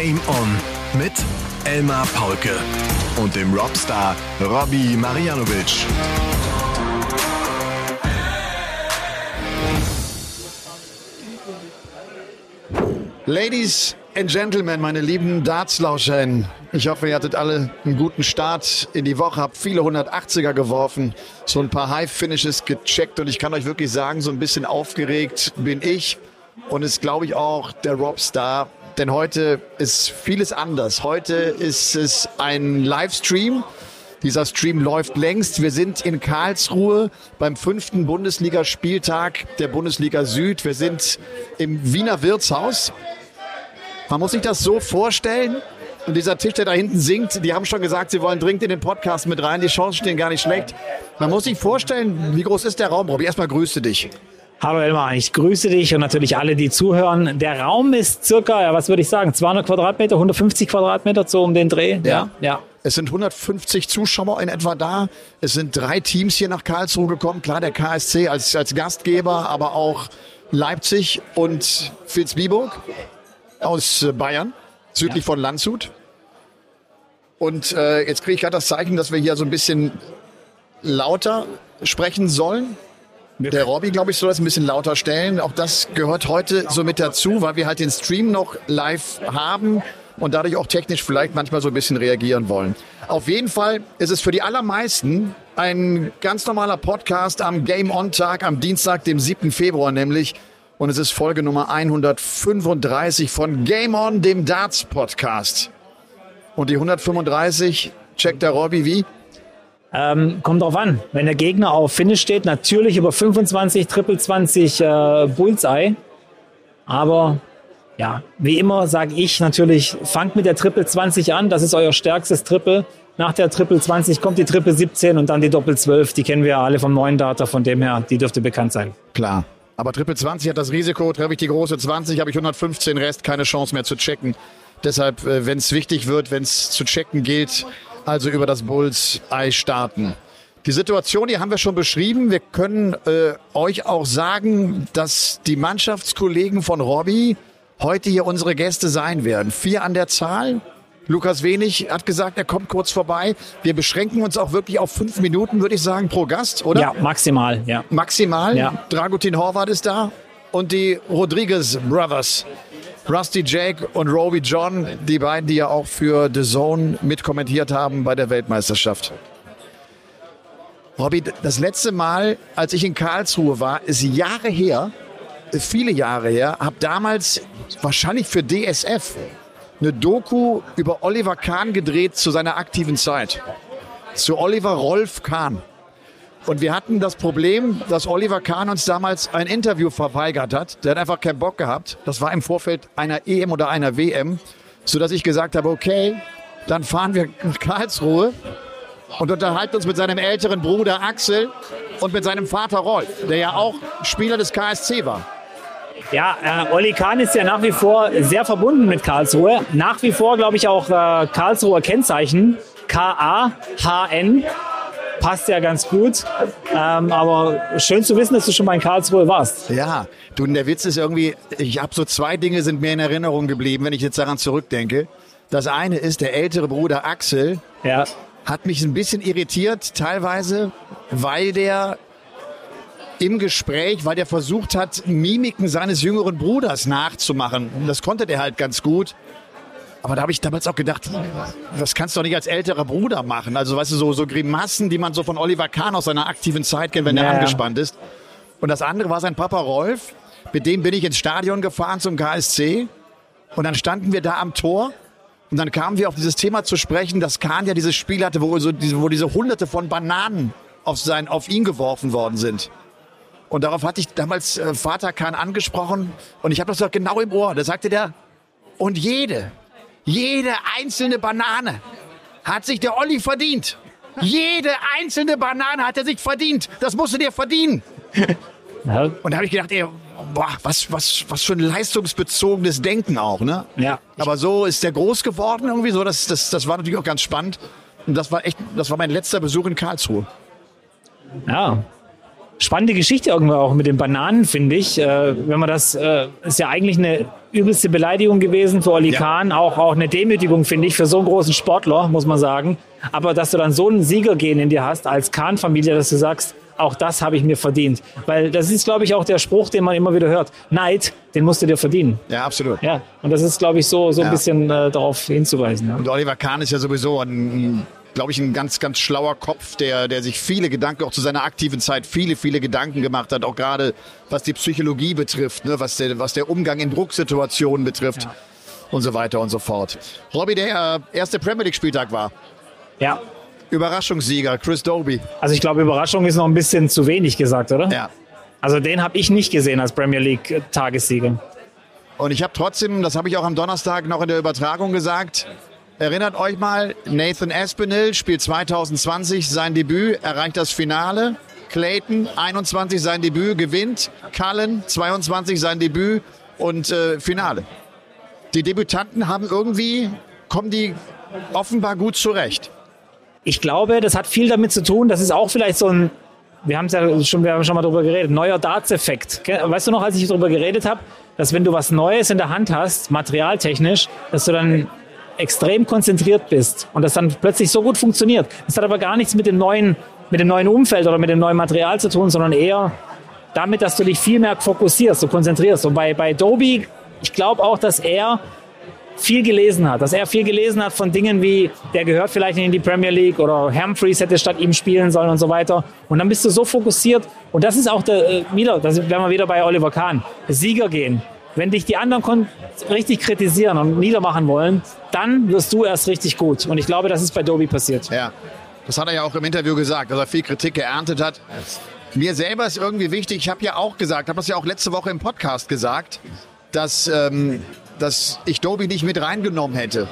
Game On mit Elmar Paulke und dem Robstar Robbie Marianovic. Ladies and Gentlemen, meine lieben Dartslauscher, ich hoffe, ihr hattet alle einen guten Start in die Woche, habt viele 180er geworfen, so ein paar High-Finishes gecheckt und ich kann euch wirklich sagen, so ein bisschen aufgeregt bin ich und ist, glaube ich, auch der Robstar, denn heute ist vieles anders. Heute ist es ein Livestream. Dieser Stream läuft längst. Wir sind in Karlsruhe beim fünften Bundesligaspieltag der Bundesliga Süd. Wir sind im Wiener Wirtshaus. Man muss sich das so vorstellen. Und dieser Tisch, der da hinten singt, die haben schon gesagt, sie wollen dringend in den Podcast mit rein. Die Chancen stehen gar nicht schlecht. Man muss sich vorstellen, wie groß ist der Raum, Robby? Erstmal grüße dich. Hallo Elmar, ich grüße dich und natürlich alle, die zuhören. Der Raum ist circa, ja, was würde ich sagen, 200 Quadratmeter, 150 Quadratmeter so um den Dreh. Ja. ja. Es sind 150 Zuschauer in etwa da. Es sind drei Teams hier nach Karlsruhe gekommen. Klar, der KSC als, als Gastgeber, aber auch Leipzig und Vilsbiburg aus äh, Bayern, südlich ja. von Landshut. Und äh, jetzt kriege ich gerade das Zeichen, dass wir hier so ein bisschen lauter sprechen sollen. Der Robby, glaube ich, soll das ein bisschen lauter stellen. Auch das gehört heute so mit dazu, weil wir halt den Stream noch live haben und dadurch auch technisch vielleicht manchmal so ein bisschen reagieren wollen. Auf jeden Fall ist es für die allermeisten ein ganz normaler Podcast am Game On Tag, am Dienstag, dem 7. Februar nämlich. Und es ist Folge Nummer 135 von Game On, dem Darts Podcast. Und die 135 checkt der Robby wie? Ähm, kommt drauf an. Wenn der Gegner auf Finish steht, natürlich über 25, Triple 20 äh, Bullseye. Aber ja, wie immer sage ich natürlich, fangt mit der Triple 20 an. Das ist euer stärkstes Triple. Nach der Triple 20 kommt die Triple 17 und dann die Doppel 12. Die kennen wir ja alle vom neuen Data. Von dem her, die dürfte bekannt sein. Klar. Aber Triple 20 hat das Risiko, treffe ich die große 20, habe ich 115 Rest, keine Chance mehr zu checken. Deshalb, äh, wenn es wichtig wird, wenn es zu checken gilt, also über das Bullseye starten. Die Situation, die haben wir schon beschrieben. Wir können äh, euch auch sagen, dass die Mannschaftskollegen von Robbie heute hier unsere Gäste sein werden. Vier an der Zahl. Lukas Wenig hat gesagt, er kommt kurz vorbei. Wir beschränken uns auch wirklich auf fünf Minuten, würde ich sagen, pro Gast, oder? Ja, maximal, ja. Maximal? Ja. Dragutin Horvath ist da und die Rodriguez Brothers. Rusty Jake und Roby John, die beiden, die ja auch für The Zone mitkommentiert haben bei der Weltmeisterschaft. Robby, das letzte Mal, als ich in Karlsruhe war, ist Jahre her, viele Jahre her, habe damals wahrscheinlich für DSF eine Doku über Oliver Kahn gedreht zu seiner aktiven Zeit. Zu Oliver Rolf Kahn. Und wir hatten das Problem, dass Oliver Kahn uns damals ein Interview verweigert hat. Der hat einfach keinen Bock gehabt. Das war im Vorfeld einer EM oder einer WM, sodass ich gesagt habe, okay, dann fahren wir nach Karlsruhe und unterhalten uns mit seinem älteren Bruder Axel und mit seinem Vater Rolf, der ja auch Spieler des KSC war. Ja, äh, Olli Kahn ist ja nach wie vor sehr verbunden mit Karlsruhe. Nach wie vor, glaube ich, auch äh, Karlsruher Kennzeichen. K-A-H-N passt ja ganz gut. Ähm, aber schön zu wissen, dass du schon mal in Karlsruhe warst. Ja, du, der Witz ist irgendwie, ich habe so zwei Dinge sind mir in Erinnerung geblieben, wenn ich jetzt daran zurückdenke. Das eine ist, der ältere Bruder Axel ja. hat mich ein bisschen irritiert, teilweise, weil der im Gespräch, weil der versucht hat, Mimiken seines jüngeren Bruders nachzumachen. Das konnte der halt ganz gut. Aber da habe ich damals auch gedacht, das kannst du doch nicht als älterer Bruder machen. Also weißt du, so, so Grimassen, die man so von Oliver Kahn aus seiner aktiven Zeit kennt, wenn ja, er angespannt ist. Und das andere war sein Papa Rolf. Mit dem bin ich ins Stadion gefahren zum KSC. Und dann standen wir da am Tor. Und dann kamen wir auf dieses Thema zu sprechen, dass Kahn ja dieses Spiel hatte, wo, so diese, wo diese hunderte von Bananen auf, sein, auf ihn geworfen worden sind. Und darauf hatte ich damals äh, Vater Kahn angesprochen. Und ich habe das doch genau im Ohr. Da sagte der, und jede, jede einzelne Banane hat sich der Olli verdient. Jede einzelne Banane hat er sich verdient. Das musst du dir verdienen. Ja. Und da habe ich gedacht, ey, boah, was, was, was für ein leistungsbezogenes Denken auch, ne? Ja. Aber so ist der groß geworden irgendwie so. Das, das, das war natürlich auch ganz spannend. Und das war echt, das war mein letzter Besuch in Karlsruhe. Ja. Spannende Geschichte irgendwo auch mit den Bananen, finde ich. Äh, wenn man das, äh, ist ja eigentlich eine übelste Beleidigung gewesen für Oli ja. Kahn, auch, auch eine Demütigung, finde ich, für so einen großen Sportler, muss man sagen. Aber dass du dann so einen Siegergehen in dir hast, als Kahn-Familie, dass du sagst, auch das habe ich mir verdient. Weil das ist, glaube ich, auch der Spruch, den man immer wieder hört. Neid, den musst du dir verdienen. Ja, absolut. Ja, und das ist, glaube ich, so, so ein bisschen äh, darauf hinzuweisen. Ja. Und Oliver Kahn ist ja sowieso ein glaube ich, ein ganz, ganz schlauer Kopf, der, der sich viele Gedanken, auch zu seiner aktiven Zeit, viele, viele Gedanken gemacht hat, auch gerade was die Psychologie betrifft, ne, was, der, was der Umgang in Drucksituationen betrifft ja. und so weiter und so fort. Robby, der äh, erste Premier League-Spieltag war. Ja. Überraschungssieger, Chris Doby. Also ich glaube, Überraschung ist noch ein bisschen zu wenig gesagt, oder? Ja. Also den habe ich nicht gesehen als Premier League-Tagessieger. Und ich habe trotzdem, das habe ich auch am Donnerstag noch in der Übertragung gesagt, Erinnert euch mal, Nathan Aspinall spielt 2020 sein Debüt, erreicht das Finale. Clayton 21 sein Debüt, gewinnt. Cullen 22 sein Debüt und äh, Finale. Die Debütanten haben irgendwie, kommen die offenbar gut zurecht. Ich glaube, das hat viel damit zu tun, das ist auch vielleicht so ein, wir haben es ja schon, wir haben schon mal darüber geredet, neuer Darts-Effekt. Weißt du noch, als ich darüber geredet habe, dass wenn du was Neues in der Hand hast, materialtechnisch, dass du dann extrem konzentriert bist und das dann plötzlich so gut funktioniert. Das hat aber gar nichts mit dem neuen, mit dem neuen Umfeld oder mit dem neuen Material zu tun, sondern eher damit, dass du dich viel mehr fokussierst, und konzentrierst. Und bei, bei Doby, ich glaube auch, dass er viel gelesen hat, dass er viel gelesen hat von Dingen wie, der gehört vielleicht in die Premier League oder Humphreys hätte statt ihm spielen sollen und so weiter. Und dann bist du so fokussiert. Und das ist auch der, äh, wieder, da wären wir wieder bei Oliver Kahn, Sieger gehen. Wenn dich die anderen richtig kritisieren und niedermachen wollen, dann wirst du erst richtig gut. Und ich glaube, das ist bei Doby passiert. Ja, das hat er ja auch im Interview gesagt, dass er viel Kritik geerntet hat. Mir selber ist irgendwie wichtig, ich habe ja auch gesagt, habe das ja auch letzte Woche im Podcast gesagt, dass, ähm, dass ich Doby nicht mit reingenommen hätte.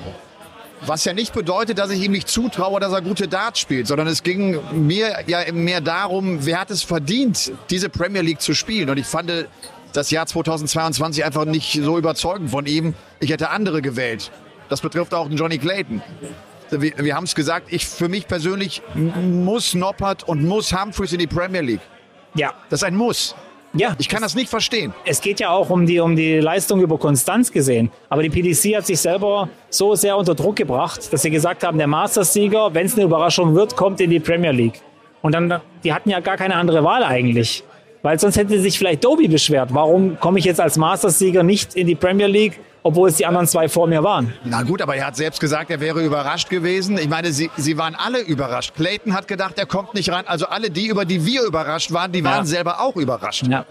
Was ja nicht bedeutet, dass ich ihm nicht zutraue, dass er gute Darts spielt, sondern es ging mir ja mehr darum, wer hat es verdient, diese Premier League zu spielen. Und ich fand, das Jahr 2022 einfach nicht so überzeugend von ihm. Ich hätte andere gewählt. Das betrifft auch den Johnny Clayton. Wir, wir haben es gesagt, ich für mich persönlich muss Noppert und muss Humphreys in die Premier League. Ja. Das ist ein Muss. Ja. Ich kann das nicht verstehen. Es geht ja auch um die, um die Leistung über Konstanz gesehen. Aber die PDC hat sich selber so sehr unter Druck gebracht, dass sie gesagt haben, der Masters-Sieger, wenn es eine Überraschung wird, kommt in die Premier League. Und dann, die hatten ja gar keine andere Wahl eigentlich. Weil sonst hätte sich vielleicht Doby beschwert. Warum komme ich jetzt als Masters-Sieger nicht in die Premier League, obwohl es die anderen zwei vor mir waren? Na gut, aber er hat selbst gesagt, er wäre überrascht gewesen. Ich meine, sie, sie waren alle überrascht. Clayton hat gedacht, er kommt nicht rein. Also alle die, über die wir überrascht waren, die waren ja. selber auch überrascht. Ja.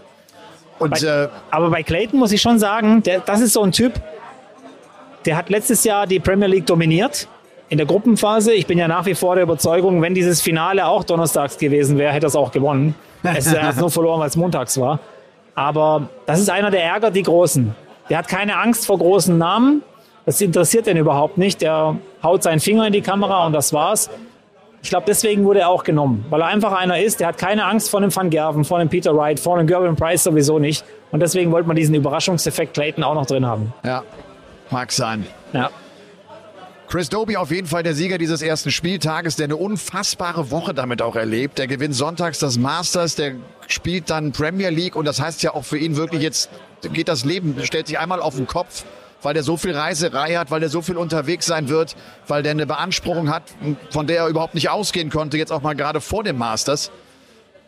Und, bei, äh, aber bei Clayton muss ich schon sagen, der, das ist so ein Typ, der hat letztes Jahr die Premier League dominiert in der Gruppenphase. Ich bin ja nach wie vor der Überzeugung, wenn dieses Finale auch donnerstags gewesen wäre, hätte er es auch gewonnen. Es ist nur verloren, weil es montags war. Aber das ist einer, der ärgert die Großen. Der hat keine Angst vor großen Namen. Das interessiert ihn überhaupt nicht. Der haut seinen Finger in die Kamera und das war's. Ich glaube, deswegen wurde er auch genommen, weil er einfach einer ist, der hat keine Angst vor dem Van Gerven, vor dem Peter Wright, vor dem Gervin Price sowieso nicht. Und deswegen wollte man diesen Überraschungseffekt Clayton auch noch drin haben. Ja, mag sein. Ja. Chris Doby auf jeden Fall der Sieger dieses ersten Spieltages, der eine unfassbare Woche damit auch erlebt. Der gewinnt sonntags das Masters, der spielt dann Premier League und das heißt ja auch für ihn wirklich jetzt geht das Leben, stellt sich einmal auf den Kopf, weil der so viel Reiserei hat, weil der so viel unterwegs sein wird, weil der eine Beanspruchung hat, von der er überhaupt nicht ausgehen konnte, jetzt auch mal gerade vor dem Masters.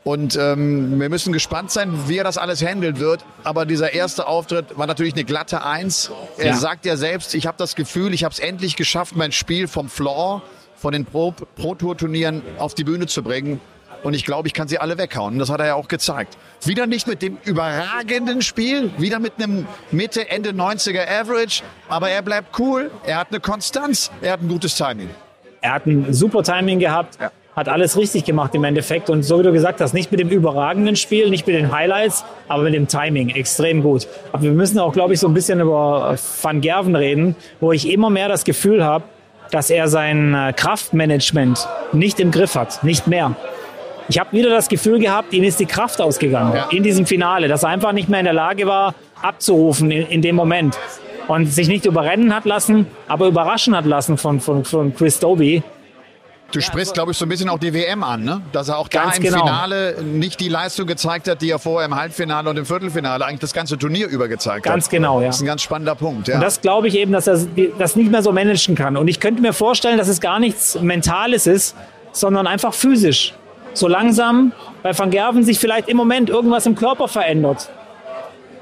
Und ähm, wir müssen gespannt sein, wie er das alles handeln wird. Aber dieser erste Auftritt war natürlich eine glatte Eins. Er ja. sagt ja selbst, ich habe das Gefühl, ich habe es endlich geschafft, mein Spiel vom Floor, von den Pro-Tour-Turnieren Pro auf die Bühne zu bringen. Und ich glaube, ich kann sie alle weghauen. Und das hat er ja auch gezeigt. Wieder nicht mit dem überragenden Spiel, wieder mit einem Mitte, Ende 90er Average. Aber er bleibt cool, er hat eine Konstanz, er hat ein gutes Timing. Er hat ein super Timing gehabt. Ja hat alles richtig gemacht im Endeffekt. Und so wie du gesagt hast, nicht mit dem überragenden Spiel, nicht mit den Highlights, aber mit dem Timing extrem gut. Aber wir müssen auch, glaube ich, so ein bisschen über Van Gerven reden, wo ich immer mehr das Gefühl habe, dass er sein äh, Kraftmanagement nicht im Griff hat, nicht mehr. Ich habe wieder das Gefühl gehabt, ihm ist die Kraft ausgegangen ja. in diesem Finale, dass er einfach nicht mehr in der Lage war, abzurufen in, in dem Moment. Und sich nicht überrennen hat lassen, aber überraschen hat lassen von, von, von Chris Doby Du sprichst, glaube ich, so ein bisschen auch die WM an, ne? Dass er auch da im genau. Finale nicht die Leistung gezeigt hat, die er vorher im Halbfinale und im Viertelfinale eigentlich das ganze Turnier über gezeigt ganz hat. Ganz genau, ja. Das ist ein ganz spannender Punkt, ja. Und das glaube ich eben, dass er das nicht mehr so managen kann. Und ich könnte mir vorstellen, dass es gar nichts Mentales ist, sondern einfach physisch. So langsam bei Van Gerven sich vielleicht im Moment irgendwas im Körper verändert.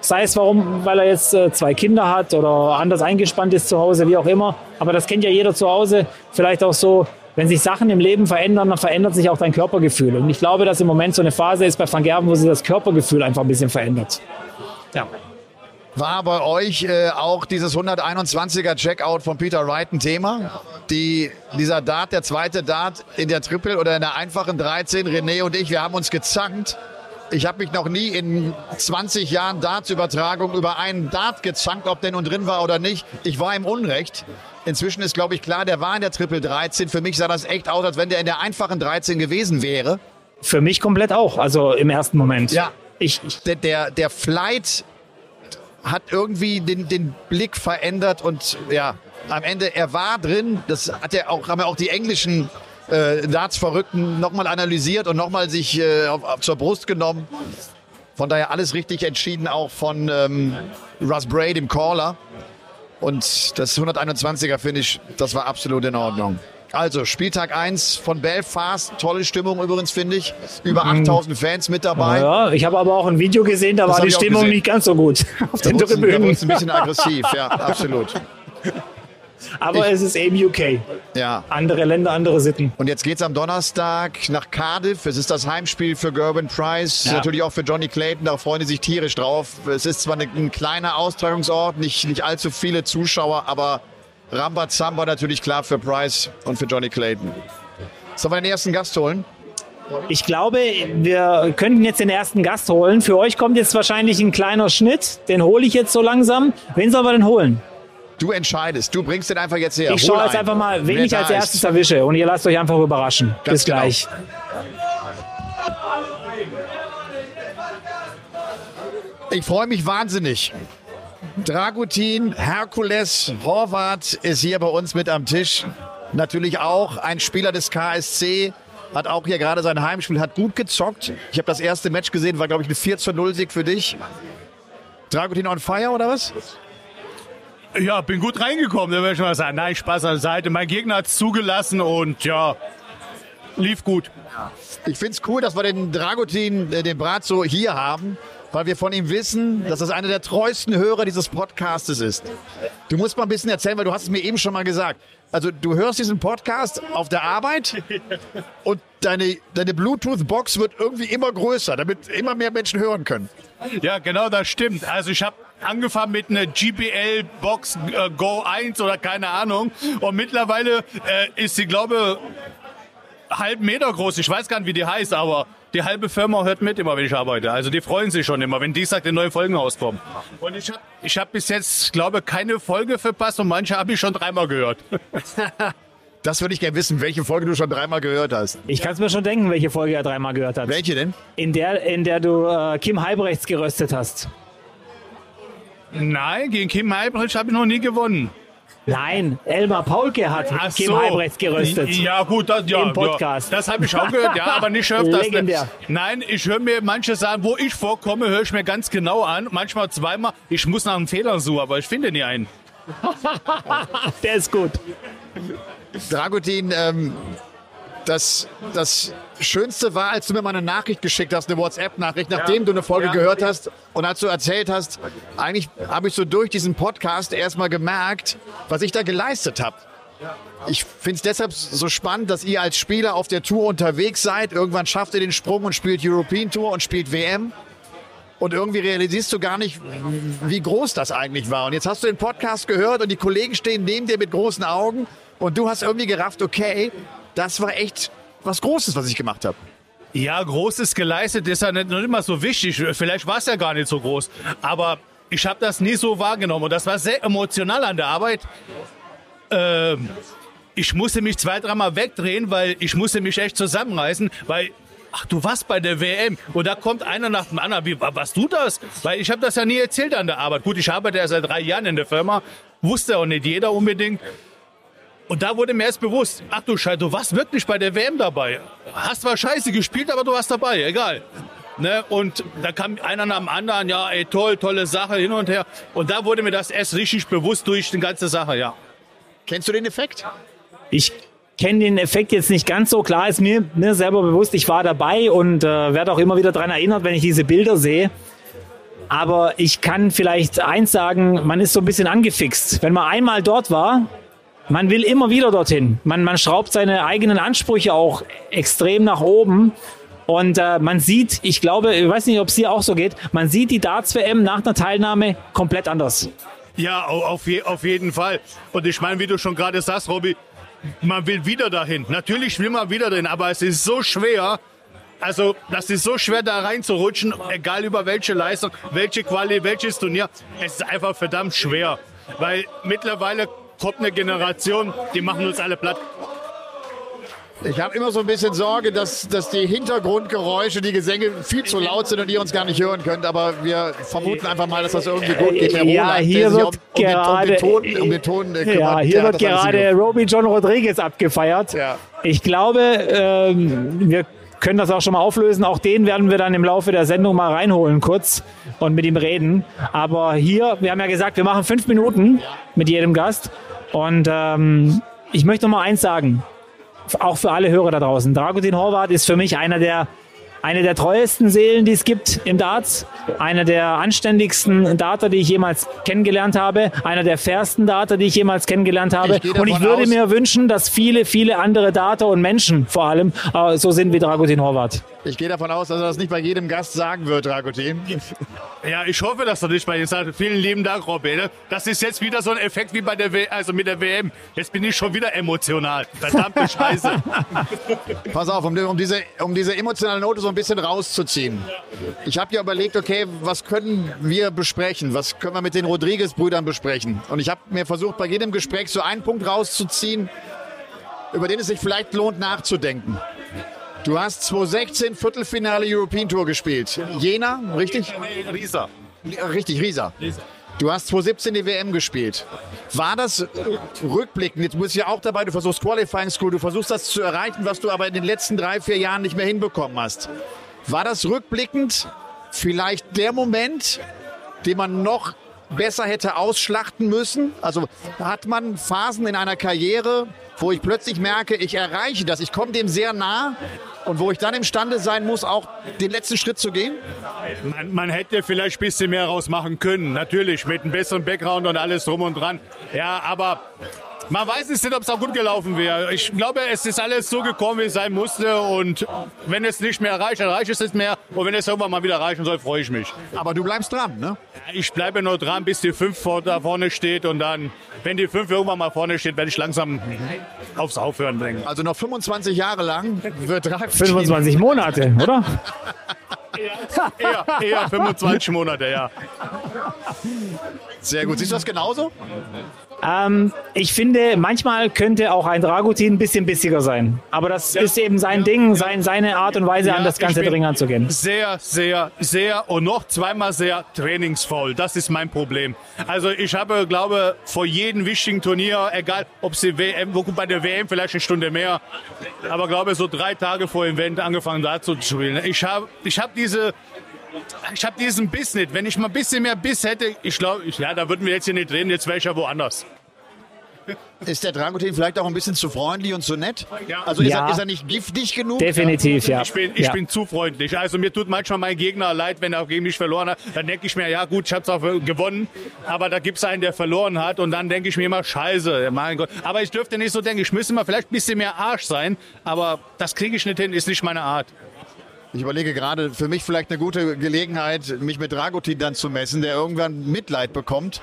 Sei es warum, weil er jetzt äh, zwei Kinder hat oder anders eingespannt ist zu Hause, wie auch immer. Aber das kennt ja jeder zu Hause. Vielleicht auch so, wenn sich Sachen im Leben verändern, dann verändert sich auch dein Körpergefühl. Und ich glaube, dass im Moment so eine Phase ist bei Van Gerven, wo sich das Körpergefühl einfach ein bisschen verändert. Ja. War bei euch äh, auch dieses 121er Checkout von Peter Wright ein Thema? Die, dieser Dart, der zweite Dart in der Triple oder in der einfachen 13, René und ich, wir haben uns gezankt. Ich habe mich noch nie in 20 Jahren Darts-Übertragung über einen Dart gezankt, ob der nun drin war oder nicht. Ich war im Unrecht. Inzwischen ist, glaube ich, klar, der war in der Triple 13. Für mich sah das echt aus, als wenn der in der einfachen 13 gewesen wäre. Für mich komplett auch, also im ersten Moment. Ja, ich, ich der, der, der Flight hat irgendwie den, den Blick verändert und ja, am Ende, er war drin. Das hat ja auch, haben ja auch die englischen äh, Darts-Verrückten nochmal analysiert und nochmal sich äh, auf, auf, zur Brust genommen. Von daher alles richtig entschieden, auch von ähm, Russ Bray, dem Caller. Und das 121er Finish, das war absolut in Ordnung. Also Spieltag 1 von Belfast, tolle Stimmung übrigens finde ich. Über 8000 mhm. Fans mit dabei. Ja, ich habe aber auch ein Video gesehen, da das war die Stimmung nicht ganz so gut auf da den Tribünen. Da ein bisschen aggressiv, ja, absolut. Aber ich, es ist eben UK. Ja. Andere Länder, andere Sitten. Und jetzt geht es am Donnerstag nach Cardiff. Es ist das Heimspiel für Gerben Price, ja. natürlich auch für Johnny Clayton. Da freuen die sich tierisch drauf. Es ist zwar ein kleiner Austragungsort, nicht, nicht allzu viele Zuschauer, aber Rambazamba natürlich klar für Price und für Johnny Clayton. Sollen wir den ersten Gast holen? Ich glaube, wir könnten jetzt den ersten Gast holen. Für euch kommt jetzt wahrscheinlich ein kleiner Schnitt. Den hole ich jetzt so langsam. Wen sollen wir denn holen? Du entscheidest. Du bringst den einfach jetzt her. Ich schaue jetzt einfach mal, wen ich als erstes ist. erwische. Und ihr lasst euch einfach überraschen. Ganz Bis genau. gleich. Ich freue mich wahnsinnig. Dragutin, Herkules, Horvath ist hier bei uns mit am Tisch. Natürlich auch ein Spieler des KSC, hat auch hier gerade sein Heimspiel, hat gut gezockt. Ich habe das erste Match gesehen, war glaube ich ein 4 zu 0 Sieg für dich. Dragutin on fire oder was? Ja, bin gut reingekommen, da würde ich mal sagen. Nein, Spaß an der Seite. Mein Gegner hat es zugelassen und ja, lief gut. Ich finde es cool, dass wir den Dragutin, äh, den Brazzo hier haben, weil wir von ihm wissen, dass das einer der treuesten Hörer dieses Podcastes ist. Du musst mal ein bisschen erzählen, weil du hast es mir eben schon mal gesagt. Also du hörst diesen Podcast auf der Arbeit und deine, deine Bluetooth-Box wird irgendwie immer größer, damit immer mehr Menschen hören können. Ja, genau, das stimmt. Also ich habe angefangen mit einer GBL Box äh, Go 1 oder keine Ahnung. Und mittlerweile äh, ist sie, glaube halb Meter groß. Ich weiß gar nicht, wie die heißt, aber die halbe Firma hört mit immer, wenn ich arbeite. Also die freuen sich schon immer, wenn Dienstag die neue Folgen rauskommen. Und ich habe ich hab bis jetzt, glaube keine Folge verpasst und manche habe ich schon dreimal gehört. Das würde ich gerne wissen, welche Folge du schon dreimal gehört hast. Ich kann es mir schon denken, welche Folge er dreimal gehört hat. Welche denn? In der, in der du äh, Kim Halbrechts geröstet hast. Nein, gegen Kim Halbrechts habe ich noch nie gewonnen. Nein, Elmar Paulke hat Ach Kim so. Halbrechts geröstet. Ja, gut, das, ja, im Podcast. Ja, das habe ich auch gehört, ja, aber nicht öfters. Legendär. Nein, ich höre mir manche sagen, wo ich vorkomme, höre ich mir ganz genau an. Manchmal zweimal. Ich muss nach einem Fehler suchen, aber ich finde nie einen. Der ist gut. Dragutin, ähm, das, das Schönste war, als du mir mal eine Nachricht geschickt hast, eine WhatsApp-Nachricht, nachdem ja. du eine Folge ja. gehört hast und als du erzählt hast, eigentlich habe ich so durch diesen Podcast erstmal gemerkt, was ich da geleistet habe. Ich finde es deshalb so spannend, dass ihr als Spieler auf der Tour unterwegs seid. Irgendwann schafft ihr den Sprung und spielt European Tour und spielt WM. Und irgendwie realisierst du gar nicht, wie groß das eigentlich war. Und jetzt hast du den Podcast gehört und die Kollegen stehen neben dir mit großen Augen und du hast irgendwie gerafft, okay, das war echt was Großes, was ich gemacht habe. Ja, Großes geleistet ist ja nicht, nicht immer so wichtig. Vielleicht war es ja gar nicht so groß. Aber ich habe das nie so wahrgenommen. Und das war sehr emotional an der Arbeit. Ähm, ich musste mich zwei, dreimal wegdrehen, weil ich musste mich echt zusammenreißen, weil ach, du warst bei der WM und da kommt einer nach dem anderen. Wie warst du das? Weil ich habe das ja nie erzählt an der Arbeit. Gut, ich arbeite ja seit drei Jahren in der Firma, wusste auch nicht jeder unbedingt. Und da wurde mir erst bewusst, ach du Scheiße, du warst wirklich bei der WM dabei. Hast zwar scheiße gespielt, aber du warst dabei, egal. Ne? Und da kam einer nach dem anderen, ja, ey, toll, tolle Sache, hin und her. Und da wurde mir das erst richtig bewusst durch die ganze Sache, ja. Kennst du den Effekt? Ich kenne den Effekt jetzt nicht ganz so. Klar ist mir, mir selber bewusst, ich war dabei und äh, werde auch immer wieder daran erinnert, wenn ich diese Bilder sehe. Aber ich kann vielleicht eins sagen, man ist so ein bisschen angefixt. Wenn man einmal dort war, man will immer wieder dorthin. Man, man schraubt seine eigenen Ansprüche auch extrem nach oben. Und äh, man sieht, ich glaube, ich weiß nicht, ob es dir auch so geht, man sieht die Darts-WM nach einer Teilnahme komplett anders. Ja, auf, je, auf jeden Fall. Und ich meine, wie du schon gerade sagst, Robby, man will wieder dahin. Natürlich will man wieder dahin, aber es ist so schwer. Also, das ist so schwer, da reinzurutschen, egal über welche Leistung, welche Quali, welches Turnier. Es ist einfach verdammt schwer. Weil mittlerweile kommt eine Generation, die machen uns alle platt. Ich habe immer so ein bisschen Sorge, dass, dass die Hintergrundgeräusche, die Gesänge viel zu laut sind und ihr uns gar nicht hören könnt. Aber wir vermuten einfach mal, dass das irgendwie gut geht. Der ja, hier wird um, um gerade, den, um den Ton, um den Ton äh, ja, hier wird gerade Roby John Rodriguez abgefeiert. Ja. Ich glaube, ähm, wir können das auch schon mal auflösen. Auch den werden wir dann im Laufe der Sendung mal reinholen kurz und mit ihm reden. Aber hier, wir haben ja gesagt, wir machen fünf Minuten mit jedem Gast. Und ähm, ich möchte noch mal eins sagen auch für alle Hörer da draußen. Dragutin Horvath ist für mich einer der eine der treuesten Seelen, die es gibt im Darts, einer der anständigsten Darter, die ich jemals kennengelernt habe, einer der fairsten Darter, die ich jemals kennengelernt habe. Ich und ich würde aus, mir wünschen, dass viele, viele andere Darter und Menschen vor allem äh, so sind wie Dragutin Horvath. Ich gehe davon aus, dass er das nicht bei jedem Gast sagen wird, Dragutin. Ja, ich hoffe, dass er nicht bei dir sagt. Vielen lieben Dank, Robby. Ne? Das ist jetzt wieder so ein Effekt wie bei der w also mit der WM. Jetzt bin ich schon wieder emotional. Verdammte Scheiße. Pass auf, um, um, diese, um diese emotionale Note so ein bisschen rauszuziehen. Ich habe ja überlegt, okay, was können wir besprechen? Was können wir mit den Rodriguez-Brüdern besprechen? Und ich habe mir versucht, bei jedem Gespräch so einen Punkt rauszuziehen, über den es sich vielleicht lohnt nachzudenken. Du hast 2016 Viertelfinale European Tour gespielt. Jena, richtig? Riesa. Richtig, Riesa. Du hast 2017 die WM gespielt. War das rückblickend, jetzt bist du ja auch dabei, du versuchst Qualifying School, du versuchst das zu erreichen, was du aber in den letzten drei, vier Jahren nicht mehr hinbekommen hast. War das rückblickend vielleicht der Moment, den man noch besser hätte ausschlachten müssen? Also hat man Phasen in einer Karriere, wo ich plötzlich merke, ich erreiche das, ich komme dem sehr nah und wo ich dann imstande sein muss, auch den letzten Schritt zu gehen? Man, man hätte vielleicht ein bisschen mehr rausmachen können, natürlich, mit einem besseren Background und alles drum und dran. Ja, aber man weiß es nicht, ob es auch gut gelaufen wäre. Ich glaube, es ist alles so gekommen, wie es sein musste. Und wenn es nicht mehr reicht, dann reicht es nicht mehr. Und wenn es irgendwann mal wieder reichen soll, freue ich mich. Aber du bleibst dran, ne? Ich bleibe nur dran, bis die 5 vor, da vorne steht. Und dann, wenn die 5 irgendwann mal vorne steht, werde ich langsam aufs Aufhören bringen. Also noch 25 Jahre lang wird Drag 25 Monate, oder? eher, eher 25 Monate, ja. Sehr gut. Siehst du das genauso? Ähm, ich finde, manchmal könnte auch ein Dragutin ein bisschen bissiger sein. Aber das ja. ist eben sein Ding, sein, seine Art und Weise, ja, an das ganze Ding anzugehen. Sehr, sehr, sehr und noch zweimal sehr trainingsvoll. Das ist mein Problem. Also ich habe, glaube vor jedem wichtigen Turnier, egal ob sie WM, bei der WM vielleicht eine Stunde mehr, aber glaube so drei Tage vor dem Event angefangen da zu spielen. Ich habe ich hab diese ich habe diesen Biss nicht. Wenn ich mal ein bisschen mehr Biss hätte, ich glaube, ja, da würden wir jetzt hier nicht reden, jetzt wäre ich ja woanders. Ist der Dragutin vielleicht auch ein bisschen zu freundlich und zu nett? Ja. Also ist, ja. er, ist er nicht giftig genug? Definitiv, ja. Ich bin, ich ja. bin zu freundlich. Also mir tut manchmal mein Gegner leid, wenn er gegen mich verloren hat. Dann denke ich mir, ja gut, ich habe es auch gewonnen, aber da gibt es einen, der verloren hat und dann denke ich mir immer, scheiße, mein Gott. Aber ich dürfte nicht so denken, ich müsste mal vielleicht ein bisschen mehr Arsch sein, aber das kriege ich nicht hin, ist nicht meine Art. Ich überlege gerade, für mich vielleicht eine gute Gelegenheit, mich mit Dragutin dann zu messen, der irgendwann Mitleid bekommt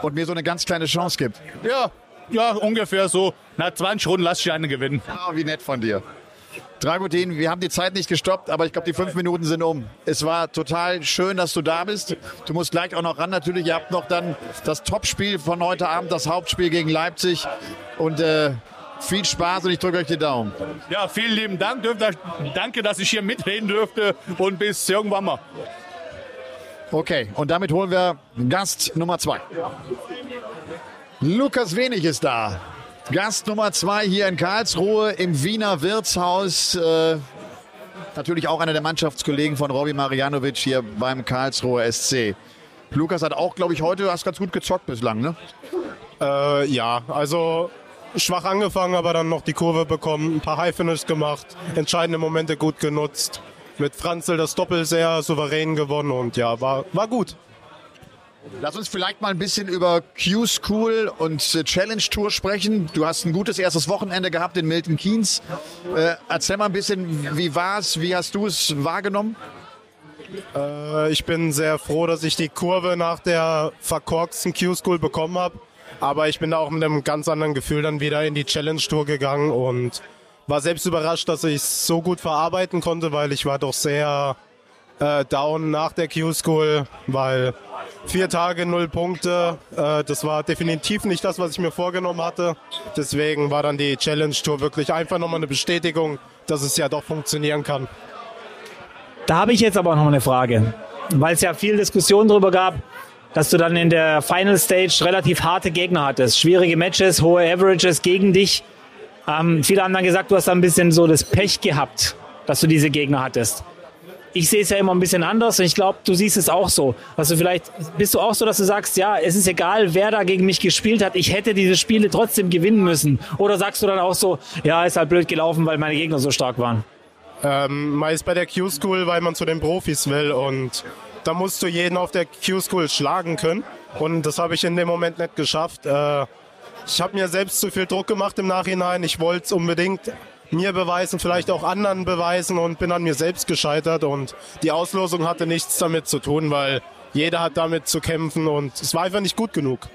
und mir so eine ganz kleine Chance gibt. Ja, ja, ungefähr so. Nach 20 Runden lasse ich eine gewinnen. Ah, wie nett von dir. Dragutin, wir haben die Zeit nicht gestoppt, aber ich glaube, die fünf Minuten sind um. Es war total schön, dass du da bist. Du musst gleich auch noch ran. Natürlich, ihr habt noch dann das Topspiel von heute Abend, das Hauptspiel gegen Leipzig. Und äh, viel Spaß und ich drücke euch die Daumen. Ja, vielen lieben Dank. Danke, dass ich hier mitreden durfte und bis irgendwann mal. Okay, und damit holen wir Gast Nummer zwei. Lukas Wenig ist da. Gast Nummer zwei hier in Karlsruhe im Wiener Wirtshaus. Äh, natürlich auch einer der Mannschaftskollegen von Robbie Marianovic hier beim Karlsruher SC. Lukas hat auch, glaube ich, heute, du hast ganz gut gezockt bislang, ne? Äh, ja, also schwach angefangen, aber dann noch die Kurve bekommen, ein paar High-Finish gemacht, entscheidende Momente gut genutzt. Mit Franzl das Doppel sehr souverän gewonnen und ja, war, war gut. Lass uns vielleicht mal ein bisschen über Q-School und äh, Challenge Tour sprechen. Du hast ein gutes erstes Wochenende gehabt in Milton Keynes. Äh, erzähl mal ein bisschen, wie war es, wie hast du es wahrgenommen? Äh, ich bin sehr froh, dass ich die Kurve nach der verkorksten Q-School bekommen habe. Aber ich bin da auch mit einem ganz anderen Gefühl dann wieder in die Challenge Tour gegangen und war selbst überrascht, dass ich es so gut verarbeiten konnte, weil ich war doch sehr äh, down nach der Q-School, weil vier Tage, null Punkte, äh, das war definitiv nicht das, was ich mir vorgenommen hatte. Deswegen war dann die Challenge Tour wirklich einfach nochmal eine Bestätigung, dass es ja doch funktionieren kann. Da habe ich jetzt aber noch eine Frage, weil es ja viel Diskussion darüber gab, dass du dann in der Final Stage relativ harte Gegner hattest, schwierige Matches, hohe Averages gegen dich. Ähm, viele haben dann gesagt, du hast da ein bisschen so das Pech gehabt, dass du diese Gegner hattest. Ich sehe es ja immer ein bisschen anders und ich glaube, du siehst es auch so. Also vielleicht bist du auch so, dass du sagst, ja, es ist egal, wer da gegen mich gespielt hat, ich hätte diese Spiele trotzdem gewinnen müssen. Oder sagst du dann auch so, ja, ist halt blöd gelaufen, weil meine Gegner so stark waren? Ähm, meist bei der Q-School, weil man zu den Profis will und da musst du jeden auf der Q-School schlagen können und das habe ich in dem Moment nicht geschafft. Äh, ich habe mir selbst zu viel Druck gemacht im Nachhinein. Ich wollte es unbedingt mir beweisen, vielleicht auch anderen beweisen und bin an mir selbst gescheitert. Und die Auslosung hatte nichts damit zu tun, weil jeder hat damit zu kämpfen und es war einfach nicht gut genug.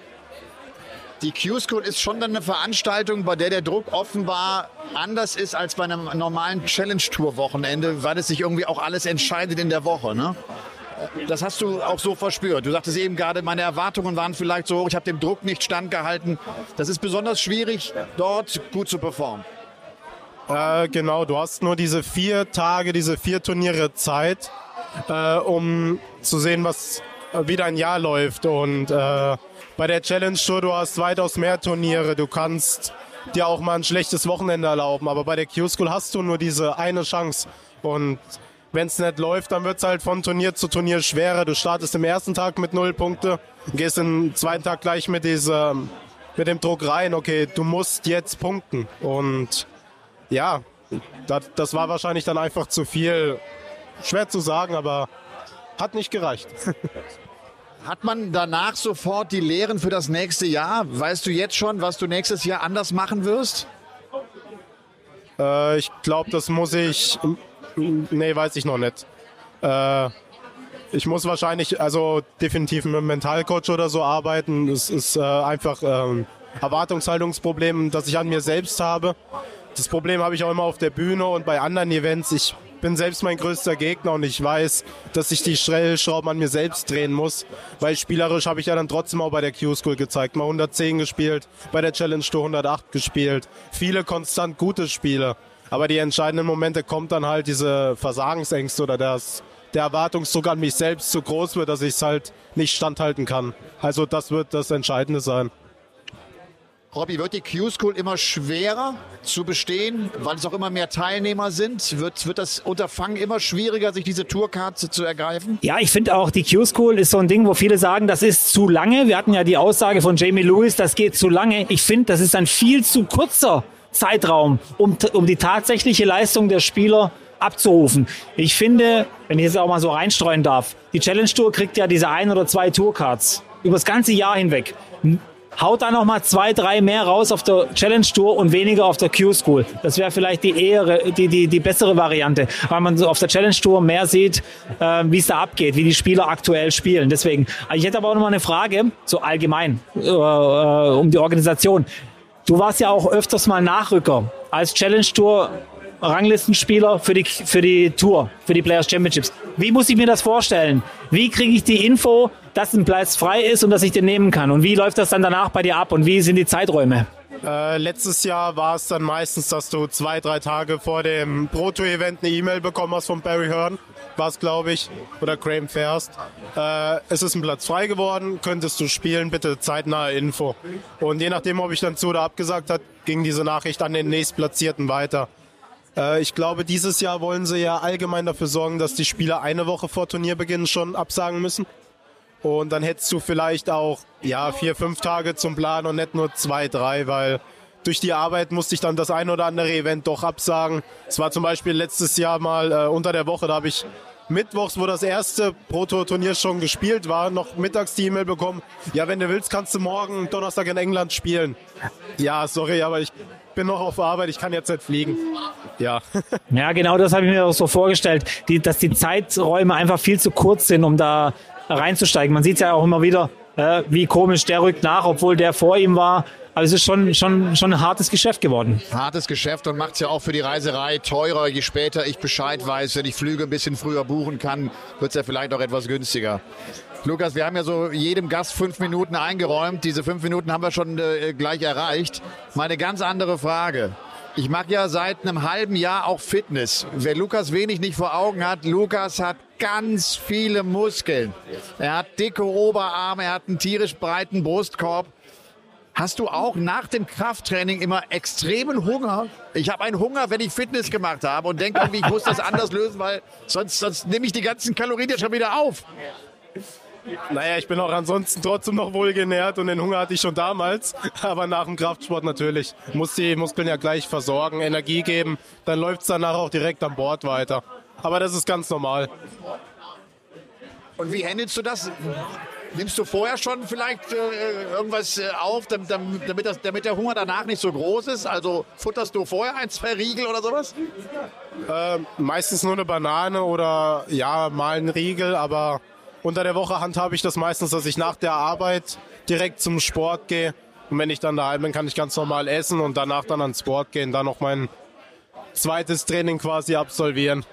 Die Q-School ist schon dann eine Veranstaltung, bei der der Druck offenbar anders ist als bei einem normalen Challenge-Tour-Wochenende, weil es sich irgendwie auch alles entscheidet in der Woche. Ne? Das hast du auch so verspürt. Du sagtest eben gerade, meine Erwartungen waren vielleicht so hoch, ich habe dem Druck nicht standgehalten. Das ist besonders schwierig, dort gut zu performen. Äh, genau, du hast nur diese vier Tage, diese vier Turniere Zeit, äh, um zu sehen, was wieder ein Jahr läuft. Und äh, bei der Challenge Tour, du hast weitaus mehr Turniere. Du kannst dir auch mal ein schlechtes Wochenende erlauben. Aber bei der Q-School hast du nur diese eine Chance. Und wenn es nicht läuft, dann wird es halt von Turnier zu Turnier schwerer. Du startest im ersten Tag mit null Punkte, gehst im zweiten Tag gleich mit dieser, mit dem Druck rein, okay, du musst jetzt punkten. Und ja, das, das war wahrscheinlich dann einfach zu viel. Schwer zu sagen, aber hat nicht gereicht. Hat man danach sofort die Lehren für das nächste Jahr? Weißt du jetzt schon, was du nächstes Jahr anders machen wirst? Äh, ich glaube, das muss ich Nee, weiß ich noch nicht. Äh, ich muss wahrscheinlich, also definitiv mit einem Mentalcoach oder so arbeiten. Es ist äh, einfach ähm, Erwartungshaltungsproblem, das ich an mir selbst habe. Das Problem habe ich auch immer auf der Bühne und bei anderen Events. Ich bin selbst mein größter Gegner und ich weiß, dass ich die Stellschrauben an mir selbst drehen muss, weil spielerisch habe ich ja dann trotzdem auch bei der Q-School gezeigt. Mal 110 gespielt, bei der Challenge Tour 108 gespielt. Viele konstant gute Spiele. Aber die entscheidenden Momente kommt dann halt diese Versagensängste oder das, der Erwartungsdruck an mich selbst zu groß wird, dass ich es halt nicht standhalten kann. Also das wird das Entscheidende sein. Robby, wird die Q-School immer schwerer zu bestehen, weil es auch immer mehr Teilnehmer sind? Wird, wird das Unterfangen immer schwieriger, sich diese Tourkarte zu ergreifen? Ja, ich finde auch, die Q-School ist so ein Ding, wo viele sagen, das ist zu lange. Wir hatten ja die Aussage von Jamie Lewis, das geht zu lange. Ich finde, das ist ein viel zu kurzer Zeitraum, um, um die tatsächliche Leistung der Spieler abzurufen. Ich finde, wenn ich jetzt auch mal so reinstreuen darf, die Challenge Tour kriegt ja diese ein oder zwei Tourcards über das ganze Jahr hinweg. Haut da noch mal zwei, drei mehr raus auf der Challenge Tour und weniger auf der Q-School. Das wäre vielleicht die eher, die, die, die bessere Variante, weil man so auf der Challenge Tour mehr sieht, äh, wie es da abgeht, wie die Spieler aktuell spielen. Deswegen, ich hätte aber auch noch mal eine Frage, so allgemein, äh, äh um die Organisation. Du warst ja auch öfters mal Nachrücker als Challenge Tour Ranglistenspieler für die, für die Tour, für die Players Championships. Wie muss ich mir das vorstellen? Wie kriege ich die Info, dass ein Platz frei ist und dass ich den nehmen kann? Und wie läuft das dann danach bei dir ab und wie sind die Zeiträume? Äh, letztes Jahr war es dann meistens, dass du zwei, drei Tage vor dem Proto-Event eine E-Mail bekommen hast von Barry Hearn, war es glaube ich, oder Graham Fairst. Äh, es ist ein Platz frei geworden, könntest du spielen, bitte zeitnahe Info. Und je nachdem, ob ich dann zu oder abgesagt hat, ging diese Nachricht an den nächstplatzierten weiter. Äh, ich glaube, dieses Jahr wollen sie ja allgemein dafür sorgen, dass die Spieler eine Woche vor Turnierbeginn schon absagen müssen. Und dann hättest du vielleicht auch ja, vier, fünf Tage zum Plan und nicht nur zwei, drei, weil durch die Arbeit musste ich dann das ein oder andere Event doch absagen. Es war zum Beispiel letztes Jahr mal äh, unter der Woche, da habe ich mittwochs, wo das erste Proto-Turnier schon gespielt war, noch mittags die E-Mail bekommen. Ja, wenn du willst, kannst du morgen Donnerstag in England spielen. Ja, sorry, aber ich bin noch auf Arbeit, ich kann jetzt nicht fliegen. Ja. Ja, genau das habe ich mir auch so vorgestellt, die, dass die Zeiträume einfach viel zu kurz sind, um da reinzusteigen. Man sieht es ja auch immer wieder, äh, wie komisch der rückt nach, obwohl der vor ihm war. Aber es ist schon, schon, schon ein hartes Geschäft geworden. Hartes Geschäft und macht es ja auch für die Reiserei teurer. Je später ich Bescheid weiß, wenn ich Flüge ein bisschen früher buchen kann, wird es ja vielleicht auch etwas günstiger. Lukas, wir haben ja so jedem Gast fünf Minuten eingeräumt. Diese fünf Minuten haben wir schon äh, gleich erreicht. Meine ganz andere Frage. Ich mache ja seit einem halben Jahr auch Fitness. Wer Lukas wenig nicht vor Augen hat, Lukas hat ganz viele Muskeln. Er hat dicke Oberarme, er hat einen tierisch breiten Brustkorb. Hast du auch nach dem Krafttraining immer extremen Hunger? Ich habe einen Hunger, wenn ich Fitness gemacht habe und denke ich muss das anders lösen, weil sonst, sonst nehme ich die ganzen Kalorien ja schon wieder auf. Naja, ich bin auch ansonsten trotzdem noch wohlgenährt und den Hunger hatte ich schon damals. Aber nach dem Kraftsport natürlich. Muss die Muskeln ja gleich versorgen, Energie geben. Dann läuft es danach auch direkt an Bord weiter. Aber das ist ganz normal. Und wie handelst du das? Nimmst du vorher schon vielleicht äh, irgendwas äh, auf, damit, damit, das, damit, der Hunger danach nicht so groß ist? Also futterst du vorher ein, zwei Riegel oder sowas? Äh, meistens nur eine Banane oder ja, mal ein Riegel, aber unter der Woche handhabe ich das meistens, dass ich nach der Arbeit direkt zum Sport gehe. Und wenn ich dann daheim bin, kann ich ganz normal essen und danach dann ans Sport gehen, dann noch mein zweites Training quasi absolvieren.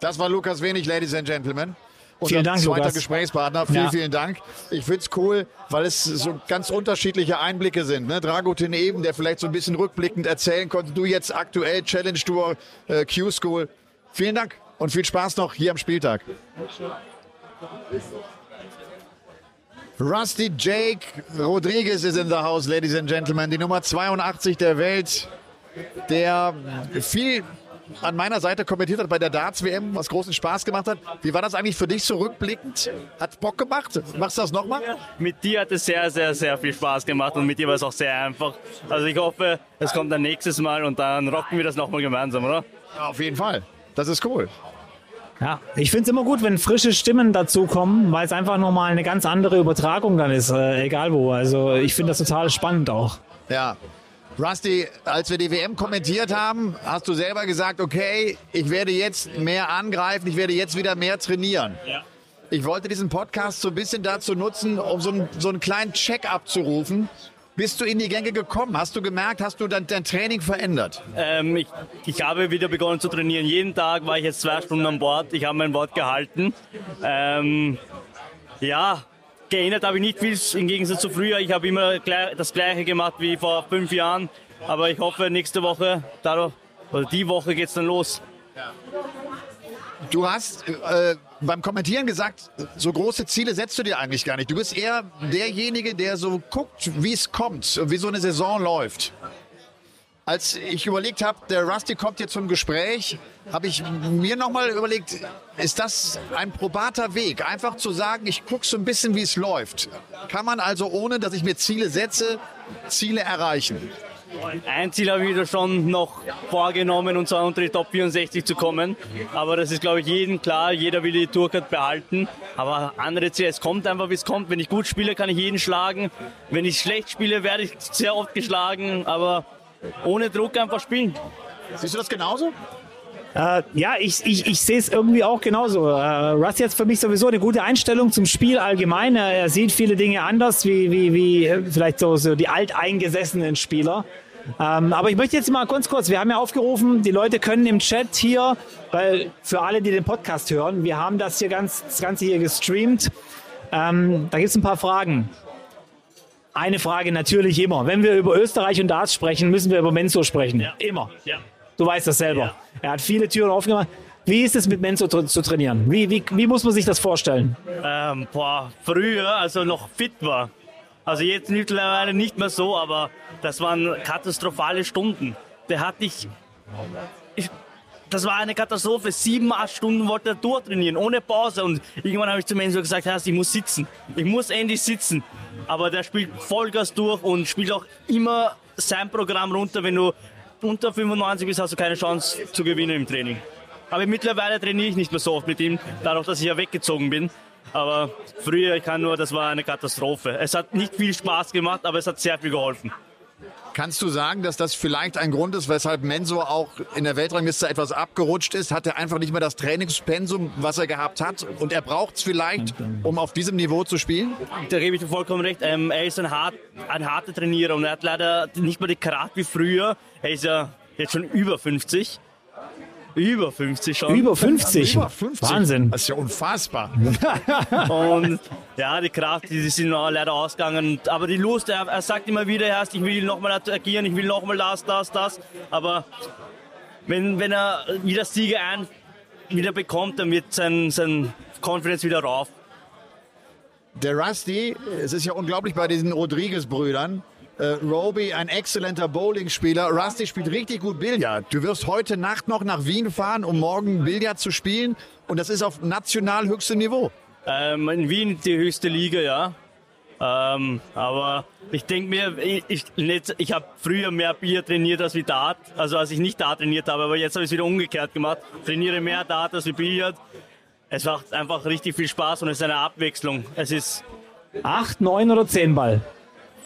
Das war Lukas Wenig, Ladies and Gentlemen. Und vielen Dank, zweiter Lukas. Gesprächspartner. Vielen, ja. vielen Dank. Ich finde es cool, weil es so ganz unterschiedliche Einblicke sind. Ne? Dragutin eben, der vielleicht so ein bisschen rückblickend erzählen konnte. Du jetzt aktuell Challenge Tour, äh, Q-School. Vielen Dank und viel Spaß noch hier am Spieltag. Rusty Jake Rodriguez ist in the house, ladies and gentlemen. Die Nummer 82 der Welt, der viel an meiner Seite kommentiert hat bei der Darts-WM, was großen Spaß gemacht hat. Wie war das eigentlich für dich so rückblickend? Hat Bock gemacht? Machst du das nochmal? Mit dir hat es sehr, sehr, sehr viel Spaß gemacht und mit dir war es auch sehr einfach. Also ich hoffe, es kommt dann nächstes Mal und dann rocken wir das nochmal gemeinsam, oder? Auf jeden Fall. Das ist cool. Ja, ich finde es immer gut, wenn frische Stimmen dazukommen, weil es einfach nochmal eine ganz andere Übertragung dann ist, äh, egal wo. Also ich finde das total spannend auch. Ja. Rusty, als wir die WM kommentiert haben, hast du selber gesagt, okay, ich werde jetzt mehr angreifen, ich werde jetzt wieder mehr trainieren. Ja. Ich wollte diesen Podcast so ein bisschen dazu nutzen, um so einen, so einen kleinen Check-up zu rufen. Bist du in die Gänge gekommen? Hast du gemerkt, hast du dein, dein Training verändert? Ähm, ich, ich, habe wieder begonnen zu trainieren. Jeden Tag war ich jetzt zwei Stunden an Bord. Ich habe mein Wort gehalten. Ähm, ja, geändert habe ich nicht viel im Gegensatz zu früher. Ich habe immer das Gleiche gemacht wie vor fünf Jahren. Aber ich hoffe, nächste Woche, dadurch, oder die Woche geht es dann los. Du hast äh, beim Kommentieren gesagt, so große Ziele setzt du dir eigentlich gar nicht. Du bist eher derjenige, der so guckt, wie es kommt, wie so eine Saison läuft. Als ich überlegt habe, der Rusty kommt jetzt zum Gespräch, habe ich mir nochmal überlegt, ist das ein probater Weg? Einfach zu sagen, ich gucke so ein bisschen, wie es läuft. Kann man also, ohne dass ich mir Ziele setze, Ziele erreichen? Ein Ziel habe ich da schon noch vorgenommen, und zwar unter die Top 64 zu kommen. Aber das ist, glaube ich, jedem klar. Jeder will die Tourcard behalten. Aber andere Ziele, es kommt einfach, wie es kommt. Wenn ich gut spiele, kann ich jeden schlagen. Wenn ich schlecht spiele, werde ich sehr oft geschlagen. Aber ohne Druck einfach spielen. Siehst du das genauso? Äh, ja, ich, ich, ich sehe es irgendwie auch genauso. Äh, Russ jetzt für mich sowieso eine gute Einstellung zum Spiel allgemein. Er sieht viele Dinge anders wie, wie, wie äh, vielleicht so, so die alteingesessenen Spieler. Ähm, aber ich möchte jetzt mal ganz kurz, wir haben ja aufgerufen, die Leute können im Chat hier, weil für alle, die den Podcast hören, wir haben das hier ganz, das Ganze hier gestreamt. Ähm, da gibt es ein paar Fragen. Eine Frage natürlich immer. Wenn wir über Österreich und Darts sprechen, müssen wir über Menzo sprechen. Ja. Immer. Ja. Du weißt das selber. Ja. Er hat viele Türen aufgemacht. Wie ist es mit Menzo zu, trainieren? Wie, wie, wie, muss man sich das vorstellen? Ähm, boah, früher, also noch fit war. Also jetzt mittlerweile nicht mehr so, aber das waren katastrophale Stunden. Der hat dich. Ich, das war eine Katastrophe. Sieben, acht Stunden wollte er durchtrainieren, ohne Pause. Und irgendwann habe ich zu Menzo gesagt, ich muss sitzen. Ich muss endlich sitzen. Aber der spielt Vollgas durch und spielt auch immer sein Programm runter. Wenn du unter 95 bist, hast du keine Chance zu gewinnen im Training. Aber mittlerweile trainiere ich nicht mehr so oft mit ihm, dadurch, dass ich ja weggezogen bin. Aber früher, ich kann nur, das war eine Katastrophe. Es hat nicht viel Spaß gemacht, aber es hat sehr viel geholfen. Kannst du sagen, dass das vielleicht ein Grund ist, weshalb Menso auch in der Weltrangliste etwas abgerutscht ist? Hat er einfach nicht mehr das Trainingspensum, was er gehabt hat? Und er braucht es vielleicht, um auf diesem Niveau zu spielen? Da gebe ich dir vollkommen recht. Ähm, er ist ein, hart, ein harter Trainierer und er hat leider nicht mehr die Kraft wie früher. Er ist ja jetzt schon über 50. Über 50 schon. Über 50? Über 50. Wahnsinn. Das ist ja unfassbar. und ja, die Kraft, die sind leider ausgegangen. Aber die Lust, er, er sagt immer wieder, erst, ich will nochmal agieren, ich will nochmal das, das, das. Aber wenn, wenn er wieder Siege ein, wieder bekommt, dann wird sein, sein Confidence wieder rauf. Der Rusty, es ist ja unglaublich bei diesen Rodriguez-Brüdern, äh, Roby, ein exzellenter Bowling-Spieler. Rusty spielt richtig gut Billard. Du wirst heute Nacht noch nach Wien fahren, um morgen Billard zu spielen. Und das ist auf national höchstem Niveau. Ähm, in Wien die höchste Liga, ja. Ähm, aber ich denke mir, ich, ich, ich habe früher mehr Bier trainiert als wie Dart, also als ich nicht Dart trainiert habe, aber jetzt habe ich es wieder umgekehrt gemacht. Trainiere mehr Dart als wie Billard. Es macht einfach richtig viel Spaß und es ist eine Abwechslung. Es ist 8, 9 oder 10 Ball?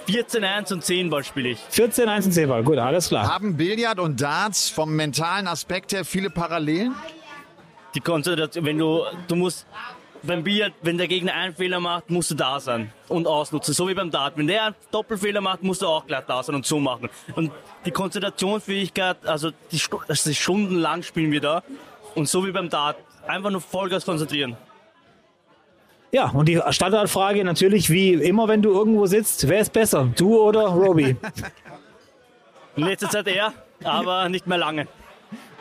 14, 1 und 10 Ball spiele ich. 14, 1 und 10 Ball, gut, alles klar. Haben Billard und Darts vom mentalen Aspekt her viele Parallelen? Die Konzentration, wenn du, du musst beim Billard, wenn der Gegner einen Fehler macht, musst du da sein und ausnutzen. So wie beim Dart. Wenn der einen Doppelfehler macht, musst du auch gleich da sein und so machen. Und die Konzentrationsfähigkeit, also die, das ist stundenlang spielen wir da. Und so wie beim Dart, einfach nur Vollgas konzentrieren. Ja, und die Standardfrage natürlich, wie immer, wenn du irgendwo sitzt, wer ist besser, du oder Roby? In letzter Zeit er, aber nicht mehr lange.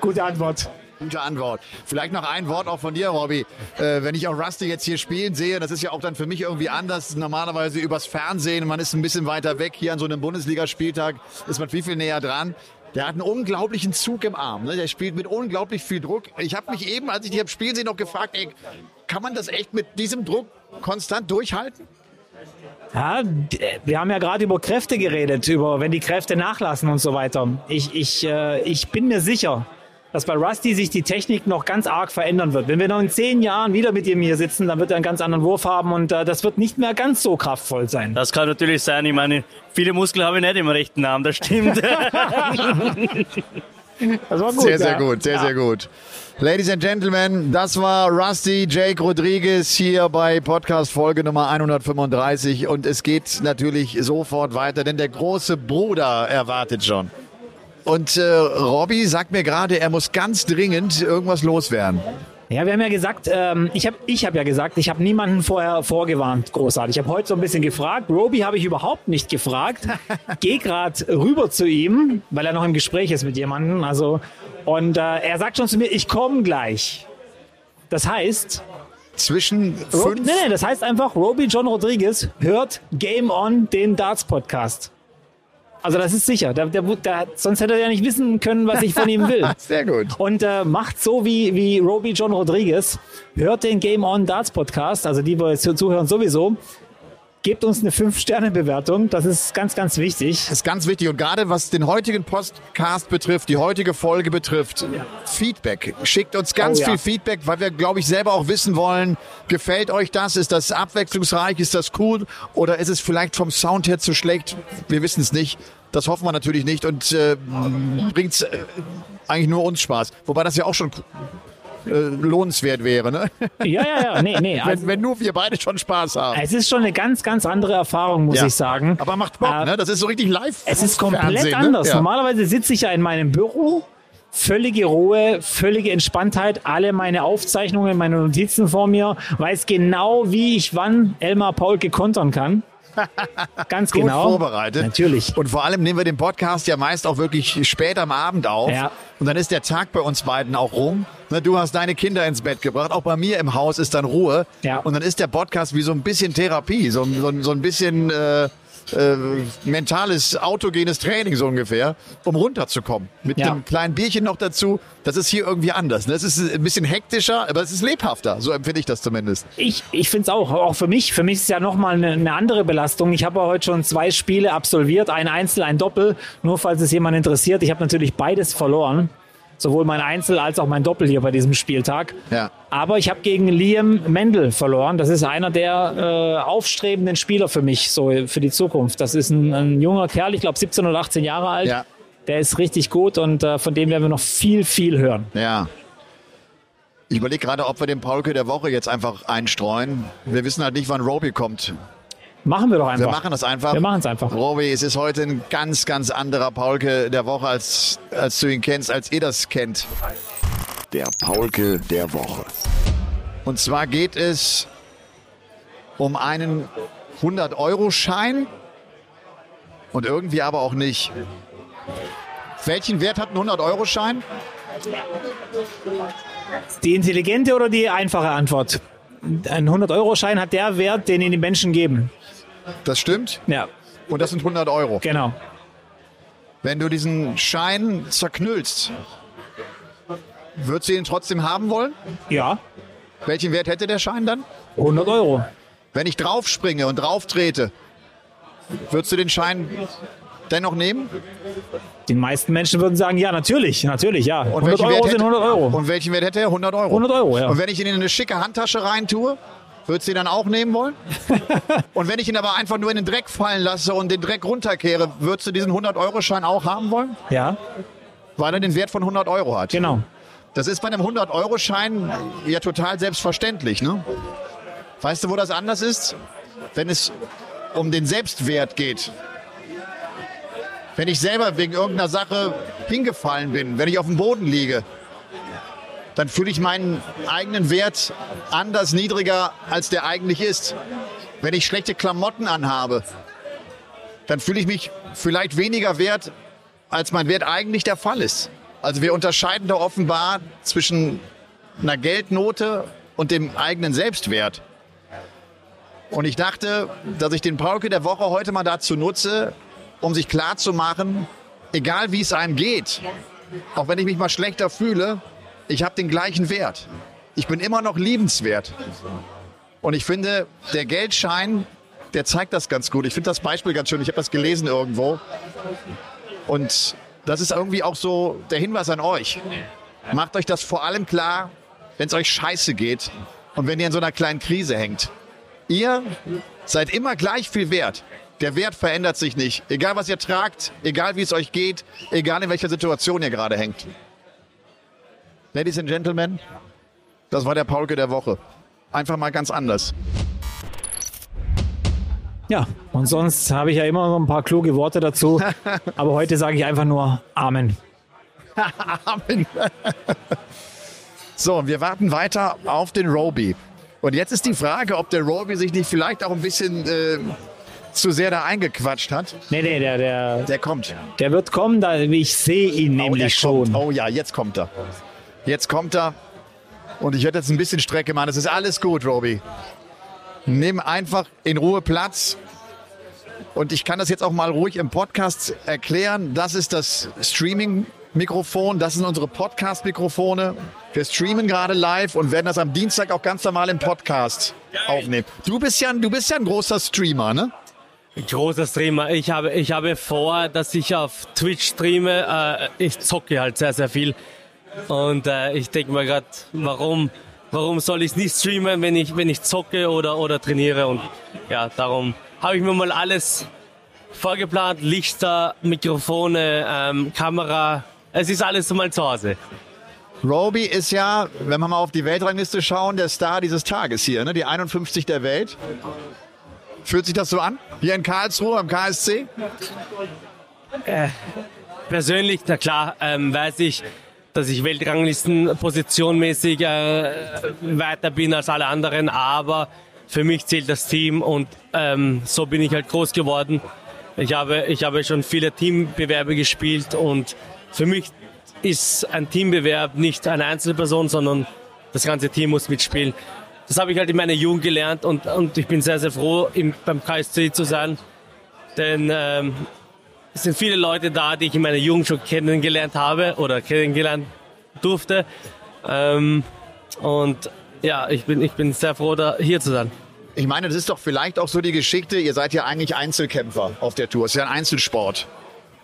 Gute Antwort. Gute Antwort. Vielleicht noch ein Wort auch von dir, Robby. Äh, wenn ich auch Rusty jetzt hier spielen sehe, das ist ja auch dann für mich irgendwie anders. Normalerweise übers Fernsehen, man ist ein bisschen weiter weg. Hier an so einem Bundesligaspieltag ist man viel, viel näher dran. Der hat einen unglaublichen Zug im Arm. Ne? Der spielt mit unglaublich viel Druck. Ich habe mich eben, als ich dich habe spielen sehen, noch gefragt, ey, kann man das echt mit diesem Druck konstant durchhalten? Ja, wir haben ja gerade über Kräfte geredet, über wenn die Kräfte nachlassen und so weiter. Ich, ich, äh, ich bin mir sicher, dass bei Rusty sich die Technik noch ganz arg verändern wird. Wenn wir noch in zehn Jahren wieder mit ihm hier sitzen, dann wird er einen ganz anderen Wurf haben und äh, das wird nicht mehr ganz so kraftvoll sein. Das kann natürlich sein. Ich meine, viele Muskeln habe ich nicht im rechten Arm, das stimmt. das war gut. Sehr, sehr gut, sehr, ja. sehr gut. Ladies and Gentlemen, das war Rusty Jake Rodriguez hier bei Podcast Folge Nummer 135 und es geht natürlich sofort weiter, denn der große Bruder erwartet schon. Und äh, Robby sagt mir gerade, er muss ganz dringend irgendwas loswerden. Ja, wir haben ja gesagt, ähm, ich habe ich hab ja gesagt, ich habe niemanden vorher vorgewarnt, großartig. Ich habe heute so ein bisschen gefragt. Roby habe ich überhaupt nicht gefragt. Geh gerade rüber zu ihm, weil er noch im Gespräch ist mit jemandem. Also, und äh, er sagt schon zu mir, ich komme gleich. Das heißt, zwischen fünf. Ro nee, nee, das heißt einfach, Roby John Rodriguez hört Game On, den Darts Podcast. Also das ist sicher. Der, der, der, sonst hätte er ja nicht wissen können, was ich von ihm will. Sehr gut. Und äh, macht so wie, wie Roby John Rodriguez. Hört den Game On Darts Podcast, also die, wir jetzt zuhören sowieso. Gebt uns eine 5-Sterne-Bewertung. Das ist ganz, ganz wichtig. Das ist ganz wichtig. Und gerade was den heutigen Podcast betrifft, die heutige Folge betrifft, ja. Feedback. Schickt uns ganz oh, viel ja. Feedback, weil wir, glaube ich, selber auch wissen wollen, gefällt euch das? Ist das abwechslungsreich? Ist das cool? Oder ist es vielleicht vom Sound her zu schlecht? Wir wissen es nicht. Das hoffen wir natürlich nicht und äh, bringt äh, eigentlich nur uns Spaß. Wobei das ja auch schon äh, lohnenswert wäre. Ne? Ja, ja, ja. Nee, nee. Also, wenn, wenn, nur wir beide schon Spaß haben. Es ist schon eine ganz, ganz andere Erfahrung, muss ja. ich sagen. Aber macht Bock, äh, ne? Das ist so richtig live. Es ist komplett Fernsehen, ne? anders. Ne? Ja. Normalerweise sitze ich ja in meinem Büro. Völlige Ruhe, völlige Entspanntheit, alle meine Aufzeichnungen, meine Notizen vor mir, weiß genau, wie ich wann Elmar Paul gekontern kann. Ganz Gut genau. vorbereitet. Natürlich. Und vor allem nehmen wir den Podcast ja meist auch wirklich spät am Abend auf. Ja. Und dann ist der Tag bei uns beiden auch rum. Du hast deine Kinder ins Bett gebracht. Auch bei mir im Haus ist dann Ruhe. Ja. Und dann ist der Podcast wie so ein bisschen Therapie, so, so, so ein bisschen äh, äh, mentales, autogenes Training so ungefähr, um runterzukommen. Mit Ja. einem kleinen Bierchen noch dazu. Das ist hier irgendwie anders. Ne? Es ist ein bisschen hektischer, aber es ist lebhafter. So empfinde ich das zumindest. Ich, ich finde es auch, auch für mich. Für mich ist es ja nochmal eine, eine andere Belastung. Ich habe ja heute schon zwei Spiele absolviert, ein Einzel, ein Doppel. Nur falls es jemand interessiert, ich habe natürlich beides verloren. Sowohl mein Einzel als auch mein Doppel hier bei diesem Spieltag. Ja. Aber ich habe gegen Liam Mendel verloren. Das ist einer der äh, aufstrebenden Spieler für mich, so für die Zukunft. Das ist ein, ein junger Kerl, ich glaube 17 oder 18 Jahre alt. Ja. Der ist richtig gut und äh, von dem werden wir noch viel, viel hören. Ja. Ich überlege gerade, ob wir den Paulke der Woche jetzt einfach einstreuen. Wir wissen halt nicht, wann Roby kommt. Machen wir doch einfach. Wir machen das einfach. Wir machen es einfach. Roby, es ist heute ein ganz, ganz anderer Paulke der Woche, als, als du ihn kennst, als ihr das kennt. Der Paulke der Woche. Und zwar geht es um einen 100-Euro-Schein und irgendwie aber auch nicht. Welchen Wert hat ein 100-Euro-Schein? Die intelligente oder die einfache Antwort? Ein 100-Euro-Schein hat der Wert, den ihn die Menschen geben. Das stimmt. Ja, Und das sind 100 Euro. genau. Wenn du diesen Schein zerknüllst, würdest du ihn trotzdem haben wollen? Ja, Welchen Wert hätte der Schein dann? 100 Euro. Wenn ich draufspringe und drauf trete, würdest du den Schein dennoch nehmen? Die meisten Menschen würden sagen, ja, natürlich, natürlich, ja. 100 welchen Euro Wert sind hätte- 100 Euro. Und welchen Wert hätte er? 100 Euro. 100 Euro, ja. Und wenn ich ihn in eine schicke Handtasche reintue, würdest du ihn dann auch nehmen wollen? und wenn ich ihn aber einfach nur in den Dreck fallen lasse und den Dreck runterkehre, würdest du diesen 100-Euro-Schein auch haben wollen? Ja, Weil er den Wert von 100 Euro hat. genau. Das ist bei einem 100-Euro-Schein ja total selbstverständlich, ne? Weißt du, wo das anders ist? Wenn es um den Selbstwert geht. Wenn ich selber wegen irgendeiner Sache hingefallen bin, wenn ich auf dem Boden liege, dann fühle ich meinen eigenen Wert anders niedriger, als der eigentlich ist. Wenn ich schlechte Klamotten anhabe, dann fühle ich mich vielleicht weniger wert, als mein Wert eigentlich der Fall ist. Also wir unterscheiden da offenbar zwischen einer Geldnote und dem eigenen Selbstwert. Und ich dachte, dass ich den Paulke der Woche heute mal dazu nutze, um sich klarzumachen, egal wie es einem geht, auch wenn ich mich mal schlechter fühle, ich habe den gleichen Wert. Ich bin immer noch liebenswert. Und ich finde, der Geldschein, der zeigt das ganz gut. Ich finde das Beispiel ganz schön. Ich habe das gelesen irgendwo. Und das ist irgendwie auch so der Hinweis an euch. Macht euch das vor allem klar, wenn es euch scheiße geht und wenn ihr in so einer kleinen Krise hängt. Ihr seid immer gleich viel wert. Der Wert verändert sich nicht. Egal was ihr tragt, egal wie es euch geht, egal in welcher Situation ihr gerade hängt. Ladies and Gentlemen, das war der Paulke der Woche. Einfach mal ganz anders. Ja, und sonst habe ich ja immer noch ein paar kluge Worte dazu. Aber heute sage ich einfach nur Amen. Amen. so, wir warten weiter auf den Roby. Und jetzt ist die Frage, ob der Roby sich nicht vielleicht auch ein bisschen äh, zu sehr da eingequatscht hat. Nee, nee, der, der, Der kommt. der wird kommen, da, ich sehe ihn Oh, nämlich schon. Kommt. Oh ja, jetzt kommt er. Jetzt kommt er. Und ich werde jetzt ein bisschen Strecke machen. Es ist alles gut, Roby. Nimm einfach in Ruhe Platz. Und ich kann das jetzt auch mal ruhig im Podcast erklären. Das ist das Streaming-Mikrofon. Das sind unsere Podcast-Mikrofone. Wir streamen gerade live und werden das am Dienstag auch ganz normal im Podcast aufnehmen. Du bist ja, ein- du bist ja ein großer Streamer, ne? Großer Streamer. Ich habe, ich habe vor, dass ich auf Twitch streame. Äh, ich zocke halt sehr, sehr viel. Und äh, ich denke mir gerade, warum, warum soll ich nicht streamen, wenn ich, wenn ich zocke oder, oder trainiere? Und ja, darum habe ich mir mal alles vorgeplant. Lichter, Mikrofone, ähm, Kamera. Es ist alles mal zu Hause. Roby ist ja, wenn wir mal auf die Weltrangliste schauen, der Star dieses Tages hier, ne? die 51 der Welt. Fühlt sich das so an? Hier in Karlsruhe am KSC? Persönlich, na klar, ähm, weiß ich, dass ich Weltranglisten positionmäßig äh, weiter bin als alle anderen, aber für mich zählt das Team und ähm, so bin ich halt groß geworden. Ich habe, ich habe schon viele Teambewerbe gespielt und für mich ist ein Teambewerb nicht eine Einzelperson, sondern das ganze Team muss mitspielen. Das habe ich halt in meiner Jugend gelernt und, und ich bin sehr, sehr froh, im, beim KSC zu sein. Denn ähm, es sind viele Leute da, die ich in meiner Jugend schon kennengelernt habe oder kennengelernt durfte. Ähm, und ja, ich bin, ich bin sehr froh, da hier zu sein. Ich meine, das ist doch vielleicht auch so die Geschichte, ihr seid ja eigentlich Einzelkämpfer auf der Tour. Es ist ja ein Einzelsport.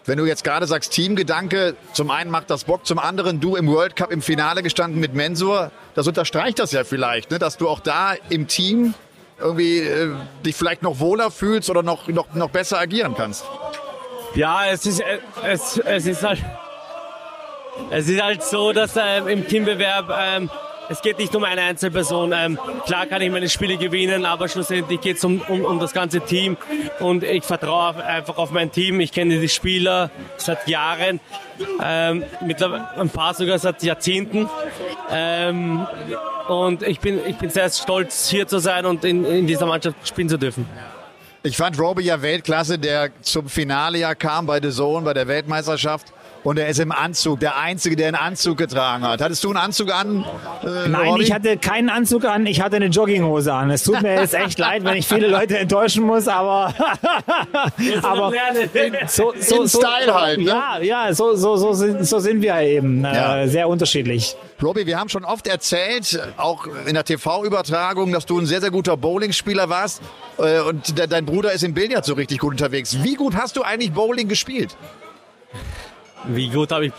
Wenn du jetzt gerade sagst, Teamgedanke, zum einen macht das Bock, zum anderen du im World Cup im Finale gestanden mit Mensur, das unterstreicht das ja vielleicht, ne? dass du auch da im Team irgendwie äh, dich vielleicht noch wohler fühlst oder noch, noch, noch besser agieren kannst. Ja, es ist, äh, es, es ist halt, es ist halt so, dass äh, im Teambewerb ähm, es geht nicht um eine Einzelperson. Ähm, klar kann ich meine Spiele gewinnen, aber schlussendlich geht es um, um, um das ganze Team. Und ich vertraue einfach auf mein Team. Ich kenne die Spieler seit Jahren, ähm, mittlerweile ein paar sogar seit Jahrzehnten. Ähm, und ich bin, ich bin sehr stolz, hier zu sein und in, in dieser Mannschaft spielen zu dürfen. Ich fand Roby ja Weltklasse, der zum Finale ja kam bei The Zone, bei der Weltmeisterschaft und er ist im Anzug, der Einzige, der einen Anzug getragen hat. Hattest du einen Anzug an? Äh, Nein, Robby? ich hatte keinen Anzug an, ich hatte eine Jogginghose an. Es tut mir jetzt echt leid, wenn ich viele Leute enttäuschen muss, aber, aber so, so, so, Style halt. Ne? Ja, ja, so, so, so, sind, so sind wir eben äh, ja. sehr unterschiedlich. Robbie, wir haben schon oft erzählt, auch in der TV-Übertragung, dass du ein sehr, sehr guter Bowlingspieler warst äh, und de dein Bruder ist im Billard so richtig gut unterwegs. Wie gut hast du eigentlich Bowling gespielt? Wie gut habe ich.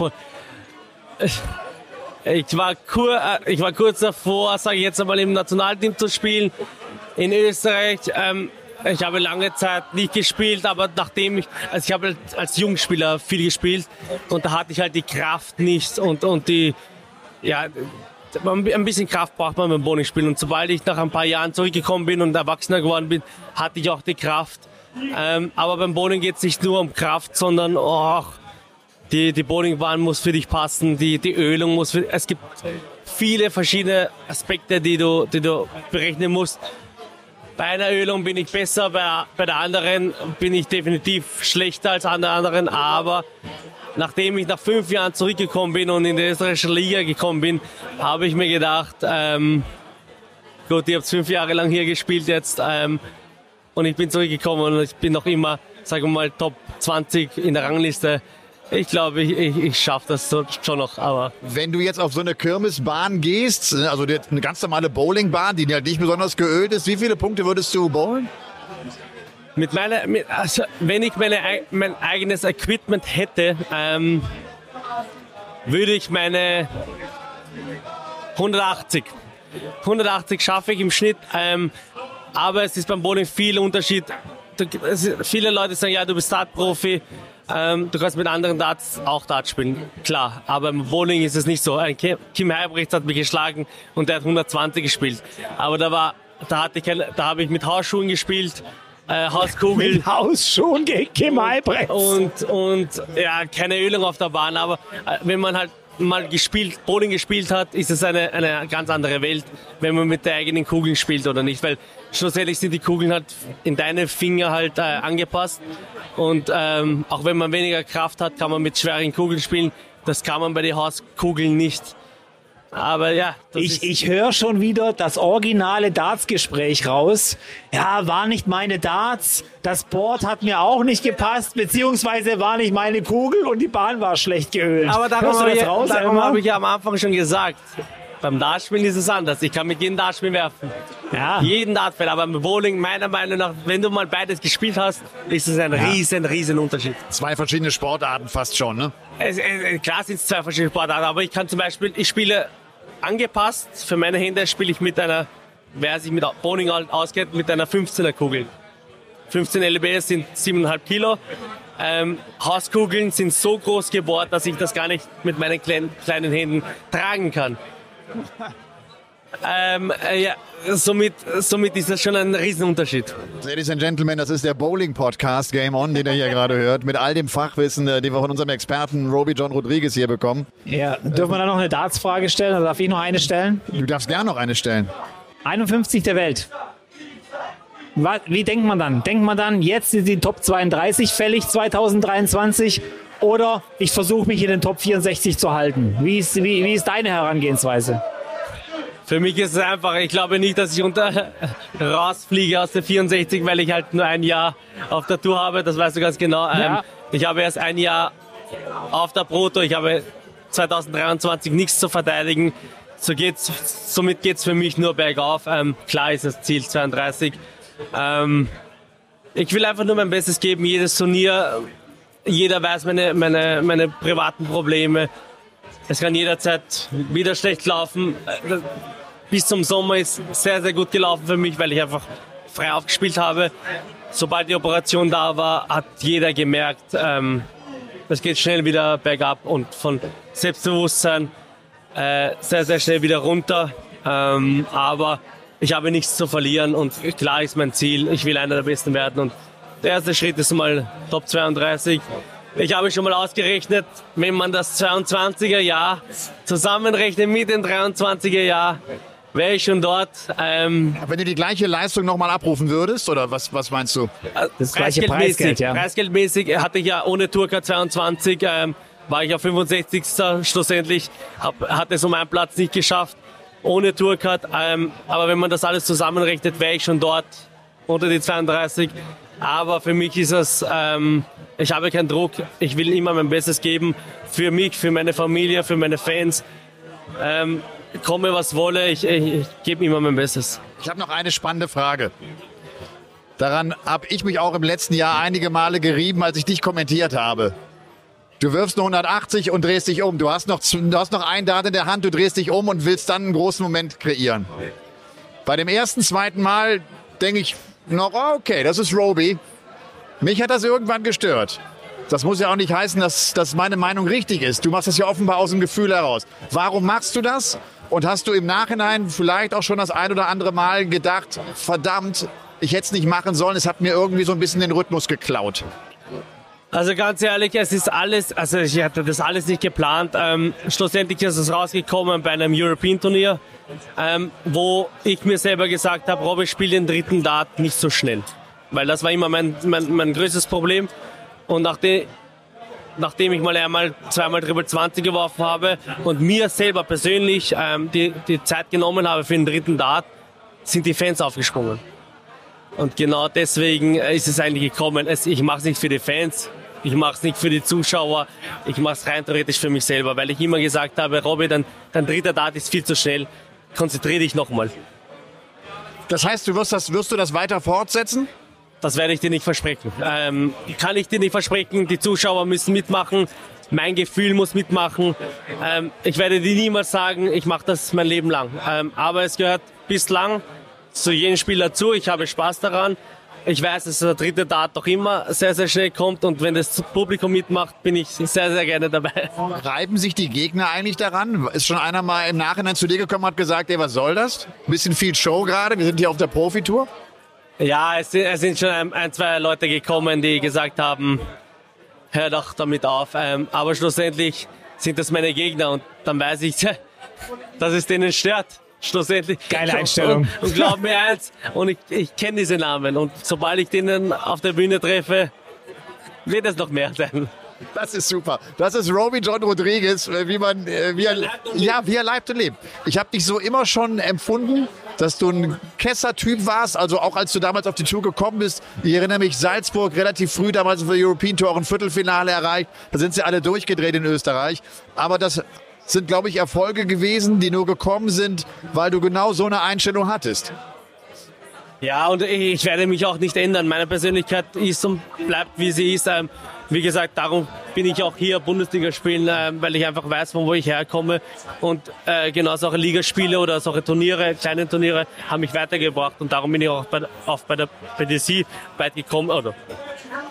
Ich war, kur, äh, ich war kurz davor, sage ich jetzt einmal, im Nationalteam zu spielen in Österreich. Ähm, ich habe lange Zeit nicht gespielt, aber nachdem ich, also ich habe als Jungspieler viel gespielt und da hatte ich halt die Kraft nicht und, und die, ja, ein bisschen Kraft braucht man beim Bowlingspielen. Und sobald ich nach ein paar Jahren zurückgekommen bin und erwachsener geworden bin, hatte ich auch die Kraft. Ähm, aber beim Bowling geht es nicht nur um Kraft, sondern auch die, die Bowlingbahn muss für dich passen, die, die Ölung muss für, es gibt viele verschiedene Aspekte, die du, die du berechnen musst. Bei einer Ölung bin ich besser, bei, bei der anderen bin ich definitiv schlechter als an der anderen, aber nachdem ich nach fünf Jahren zurückgekommen bin und in die österreichische Liga gekommen bin, habe ich mir gedacht, ähm, gut, ihr habt fünf Jahre lang hier gespielt jetzt ähm, und ich bin zurückgekommen und ich bin noch immer, sagen wir mal, Top 20 in der Rangliste. Ich glaube, ich, ich, ich schaffe das schon noch, aber. Wenn du jetzt auf so eine Kirmesbahn gehst, also eine ganz normale Bowlingbahn, die ja nicht besonders geölt ist, wie viele Punkte würdest du bowlen? Mit meiner, mit, also wenn ich meine, mein eigenes Equipment hätte, ähm, würde ich meine 180. 180 schaffe ich im Schnitt, ähm, aber es ist beim Bowling viel Unterschied. Viele Leute sagen, ja, du bist Startprofi. Ähm, du kannst mit anderen Darts auch Darts spielen, klar. Aber im Bowling ist es nicht so. Ein Kim Heibrechts hat mich geschlagen und der hat 120 gespielt. Aber da war, da hatte ich, keine, da habe ich mit Hausschuhen gespielt. Äh, Hauskugel. Mit Hausschuhen gegen Kim Heibrechts. Und, und, ja, keine Ölung auf der Bahn. Aber äh, wenn man halt mal gespielt, Bowling gespielt hat, ist es eine, eine ganz andere Welt, wenn man mit der eigenen Kugel spielt oder nicht. Weil schlussendlich sind die Kugeln halt in deine Finger halt äh, angepasst. Und ähm, auch wenn man weniger Kraft hat, kann man mit schweren Kugeln spielen. Das kann man bei den Hauskugeln nicht. Aber ja. ich, ich höre schon wieder das originale Darts-Gespräch raus. Ja, war nicht meine Darts. Das Board hat mir auch nicht gepasst, beziehungsweise war nicht meine Kugel und die Bahn war schlecht geölt. Aber darum habe ich, hab ich ja am Anfang schon gesagt. Beim Dartspielen ist es anders. Ich kann mit jedem Dartspiel werfen. Ja. Jeden Dartfeld. Aber beim Bowling, meiner Meinung nach, wenn du mal beides gespielt hast, ist es ein ja. riesen, riesen Unterschied. Zwei verschiedene Sportarten fast schon, ne? Es, es, klar sind es zwei verschiedene Sportarten, aber ich kann zum Beispiel, ich spiele angepasst. Für meine Hände spiele ich mit einer, wer sich mit Bowling auskennt, mit einer 15er Kugel. 15 LBS sind 7,5 Kilo. Ähm, Hauskugeln sind so groß geworden, dass ich das gar nicht mit meinen kleinen, kleinen Händen tragen kann. Ähm, äh, ja, somit, somit ist das schon ein Riesenunterschied. Ladies and Gentlemen, das ist der Bowling-Podcast Game On, den ihr hier gerade hört, mit all dem Fachwissen, äh, den wir von unserem Experten Roby John Rodriguez hier bekommen. Ja, dürfen wir da noch eine Darts-Frage stellen oder darf ich noch eine stellen? Du darfst gerne noch eine stellen. 51 der Welt. wie denkt man dann? Denkt man dann, jetzt sind die Top 32 fällig 2023 oder ich versuche mich in den Top 64 zu halten? Wie ist, wie, wie ist deine Herangehensweise? Für mich ist es einfach, ich glaube nicht, dass ich unter rausfliege aus der 64, weil ich halt nur ein Jahr auf der Tour habe, das weißt du ganz genau. Ja. Ähm, ich habe erst ein Jahr auf der Proto, ich habe 2023 nichts zu verteidigen. So geht's, somit geht es für mich nur bergauf. Ähm, klar ist das Ziel 32. Ähm, ich will einfach nur mein Bestes geben, jedes Turnier. Jeder weiß meine, meine, meine privaten Probleme. Es kann jederzeit wieder schlecht laufen. Bis zum Sommer ist sehr, sehr gut gelaufen für mich, weil ich einfach frei aufgespielt habe. Sobald die Operation da war, hat jeder gemerkt, ähm, es geht schnell wieder bergab und von Selbstbewusstsein äh, sehr, sehr schnell wieder runter. Ähm, aber ich habe nichts zu verlieren und klar ist mein Ziel, ich will einer der Besten werden und der erste Schritt ist mal Top 32. Ich habe schon mal ausgerechnet, wenn man das 22er Jahr zusammenrechnet mit dem 23er Jahr, wäre ich schon dort. Ähm, Wenn du die gleiche Leistung nochmal abrufen würdest, oder was, was meinst du? Das gleiche Preisgeld, ja. Preisgeldmäßig hatte ich ja ohne Turka 22, ähm, war ich auf 65. schlussendlich, hab, hatte es um einen Platz nicht geschafft, ohne Tourcard. Ähm, aber wenn man das alles zusammenrechnet, wäre ich schon dort unter die 32. Aber für mich ist es, ähm, ich habe keinen Druck. Ich will immer mein Bestes geben. Für mich, für meine Familie, für meine Fans. Ähm, komme was wolle, ich, ich, ich gebe immer mein Bestes. Ich habe noch eine spannende Frage. Daran habe ich mich auch im letzten Jahr einige Male gerieben, als ich dich kommentiert habe. Du wirfst nur 180 und drehst dich um. Du hast noch, du hast noch ein Dart in der Hand, du drehst dich um und willst dann einen großen Moment kreieren. Bei dem ersten, zweiten Mal denke ich noch, oh, okay, das ist Roby. Mich hat das irgendwann gestört. Das muss ja auch nicht heißen, dass, dass meine Meinung richtig ist. Du machst das ja offenbar aus dem Gefühl heraus. Warum machst du das? Und hast du im Nachhinein vielleicht auch schon das ein oder andere Mal gedacht, verdammt, ich hätte es nicht machen sollen, es hat mir irgendwie so ein bisschen den Rhythmus geklaut? Also ganz ehrlich, es ist alles, also ich hatte das alles nicht geplant. Ähm, schlussendlich ist es rausgekommen bei einem European Turnier, ähm, wo ich mir selber gesagt habe, Robbe, spiel den dritten Dart nicht so schnell. Weil das war immer mein, mein, mein größtes Problem. Und nachdem, nachdem ich mal einmal zweimal Triple 20 geworfen habe und mir selber persönlich ähm, die, die Zeit genommen habe für den dritten Dart, sind die Fans aufgesprungen. Und genau deswegen ist es eigentlich gekommen. Ich mache es nicht für die Fans, ich mache es nicht für die Zuschauer, ich mache es rein theoretisch für mich selber, weil ich immer gesagt habe, Robby, dein, dein dritter Dart ist viel zu schnell, konzentriere dich nochmal. Das heißt, du wirst, das, wirst du das weiter fortsetzen? Das werde ich dir nicht versprechen. Ähm, kann ich dir nicht versprechen. Die Zuschauer müssen mitmachen. Mein Gefühl muss mitmachen. Ähm, ich werde dir niemals sagen, ich mache das mein Leben lang. Ähm, aber es gehört bislang zu jedem Spiel dazu. Ich habe Spaß daran. Ich weiß, dass der dritte Dart doch immer sehr, sehr schnell kommt und wenn das Publikum mitmacht, bin ich sehr, sehr gerne dabei. Reiben sich die Gegner eigentlich daran? Ist schon einer mal im Nachhinein zu dir gekommen und hat gesagt, ey, was soll das? Ein bisschen viel Show gerade, wir sind hier auf der Profitour. Ja, es, es sind schon ein, ein, zwei Leute gekommen, die gesagt haben, hör doch damit auf. Ähm, aber schlussendlich sind das meine Gegner und dann weiß ich, dass es denen stört. Schlussendlich. Geile Einstellung. Und, und glaub mir eins, und ich, ich kenne diese Namen. Und sobald ich denen auf der Bühne treffe, wird es noch mehr sein. Das ist super. Das ist Roby John Rodriguez, äh, wie man, äh, wie er, ja, wie er leibt und lebt. Ich habe dich so immer schon empfunden dass du ein Kesser-Typ warst, also auch als du damals auf die Tour gekommen bist. Ich erinnere mich, Salzburg relativ früh damals für European Tour auch ein Viertelfinale erreicht. Da sind sie alle durchgedreht in Österreich. Aber das sind, glaube ich, Erfolge gewesen, die nur gekommen sind, weil du genau so eine Einstellung hattest. Ja, und ich werde mich auch nicht ändern. Meine Persönlichkeit ist und bleibt, wie sie ist. Ähm, wie gesagt, darum bin ich auch hier Bundesliga spielen, äh, weil ich einfach weiß, von wo ich herkomme. Und äh, genau solche Ligaspiele oder solche Turniere, kleine Turniere, haben mich weitergebracht. Und darum bin ich auch bei, auch bei der PDC weit gekommen, oder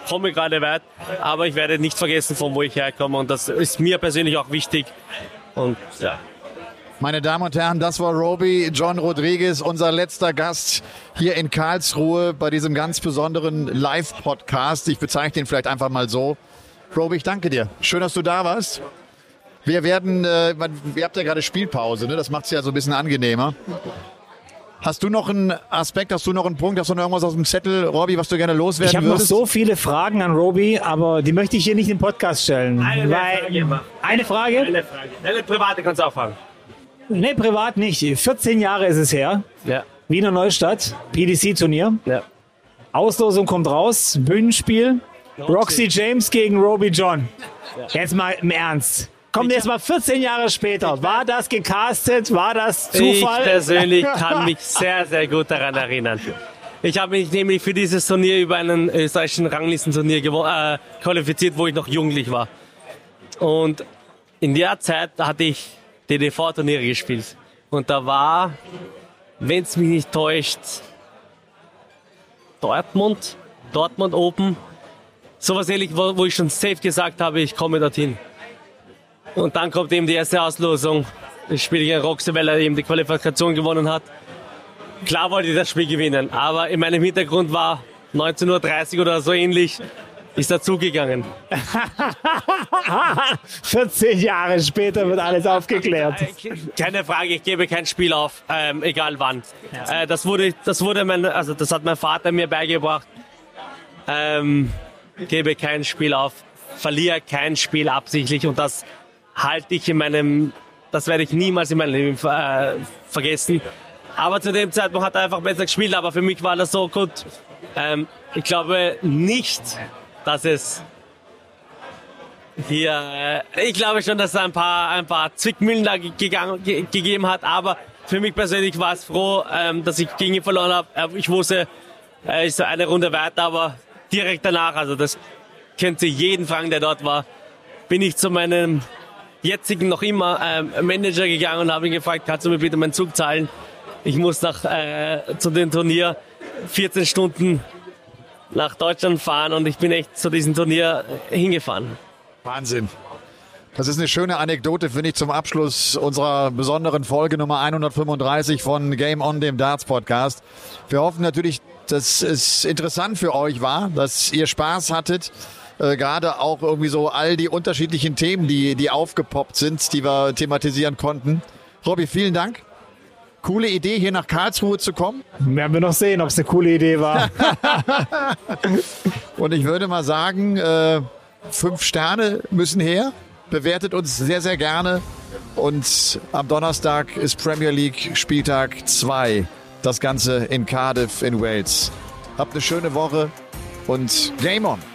komme gerade weit. Aber ich werde nicht vergessen, von wo ich herkomme. Und das ist mir persönlich auch wichtig. Und ja. Meine Damen und Herren, das war Roby John Rodriguez, unser letzter Gast hier in Karlsruhe bei diesem ganz besonderen Live-Podcast. Ich bezeichne ihn vielleicht einfach mal so. Roby, ich danke dir. Schön, dass du da warst. Wir werden, äh, ihr habt ja gerade Spielpause, ne? das macht es ja so ein bisschen angenehmer. Hast du noch einen Aspekt, hast du noch einen Punkt, hast du noch irgendwas aus dem Zettel, Robby, was du gerne loswerden Ich habe noch so viele Fragen an Roby, aber die möchte ich hier nicht im Podcast stellen. Eine weil, Frage immer. Eine Frage? Eine Frage. Eine private kannst du auch fragen. Nee, privat nicht. 14 Jahre ist es her. Ja. Wiener Neustadt, PDC-Turnier. Ja. Auslosung kommt raus, Bühnenspiel. Roxy James gegen Roby John. Jetzt mal im Ernst. Kommt jetzt mal 14 Jahre später. War das gecastet? War das Zufall? Ich persönlich kann mich sehr, sehr gut daran erinnern. Ich habe mich nämlich für dieses Turnier über einen österreichischen Ranglistenturnier äh, qualifiziert, wo ich noch jugendlich war. Und in der Zeit hatte ich DDV-Turniere gespielt. Und da war, wenn es mich nicht täuscht, Dortmund, Dortmund Open, sowas ähnlich, wo, wo ich schon safe gesagt habe, ich komme dorthin. Und dann kommt eben die erste Auslosung. Ich spiele gegen Roxe, weil er eben die Qualifikation gewonnen hat. Klar wollte ich das Spiel gewinnen, aber in meinem Hintergrund war 19.30 Uhr oder so ähnlich, ist dazugegangen. 14 Jahre später wird alles aufgeklärt. Keine Frage, ich gebe kein Spiel auf, ähm, egal wann. Äh, das wurde, das wurde mein, also das hat mein Vater mir beigebracht. Ähm, gebe kein Spiel auf, verliere kein Spiel absichtlich und das halte ich in meinem, das werde ich niemals in meinem Leben äh, vergessen. Aber zu dem Zeitpunkt hat er einfach besser gespielt, aber für mich war das so gut. Ähm, ich glaube nicht, dass es hier, äh, ich glaube schon, dass es ein paar, ein paar Zwickmühlen da gegangen, ge gegeben hat, aber für mich persönlich war es froh, ähm, dass ich gegen ihn verloren habe. Äh, ich wusste, er ist eine Runde weiter, aber direkt danach, also das kennt Sie jeden fragen, der dort war, bin ich zu meinem jetzigen noch immer ähm, Manager gegangen und habe ihn gefragt, kannst du mir bitte meinen Zug zahlen? Ich muss nach äh, zu dem Turnier 14 Stunden nach Deutschland fahren und ich bin echt zu diesem Turnier hingefahren. Wahnsinn. Das ist eine schöne Anekdote, finde ich, zum Abschluss unserer besonderen Folge Nummer 135 von Game On, dem Darts Podcast. Wir hoffen natürlich, dass es interessant für euch war, dass ihr Spaß hattet. Äh, Gerade auch irgendwie so all die unterschiedlichen Themen, die, die aufgepoppt sind, die wir thematisieren konnten. Robby, vielen Dank. Coole Idee, hier nach Karlsruhe zu kommen. Werden wir noch sehen, ob es eine coole Idee war. Und ich würde mal sagen, äh, fünf Sterne müssen her. Bewertet uns sehr, sehr gerne. Und am Donnerstag ist Premier League Spieltag 2. Das Ganze in Cardiff in Wales. Habt eine schöne Woche und Game on!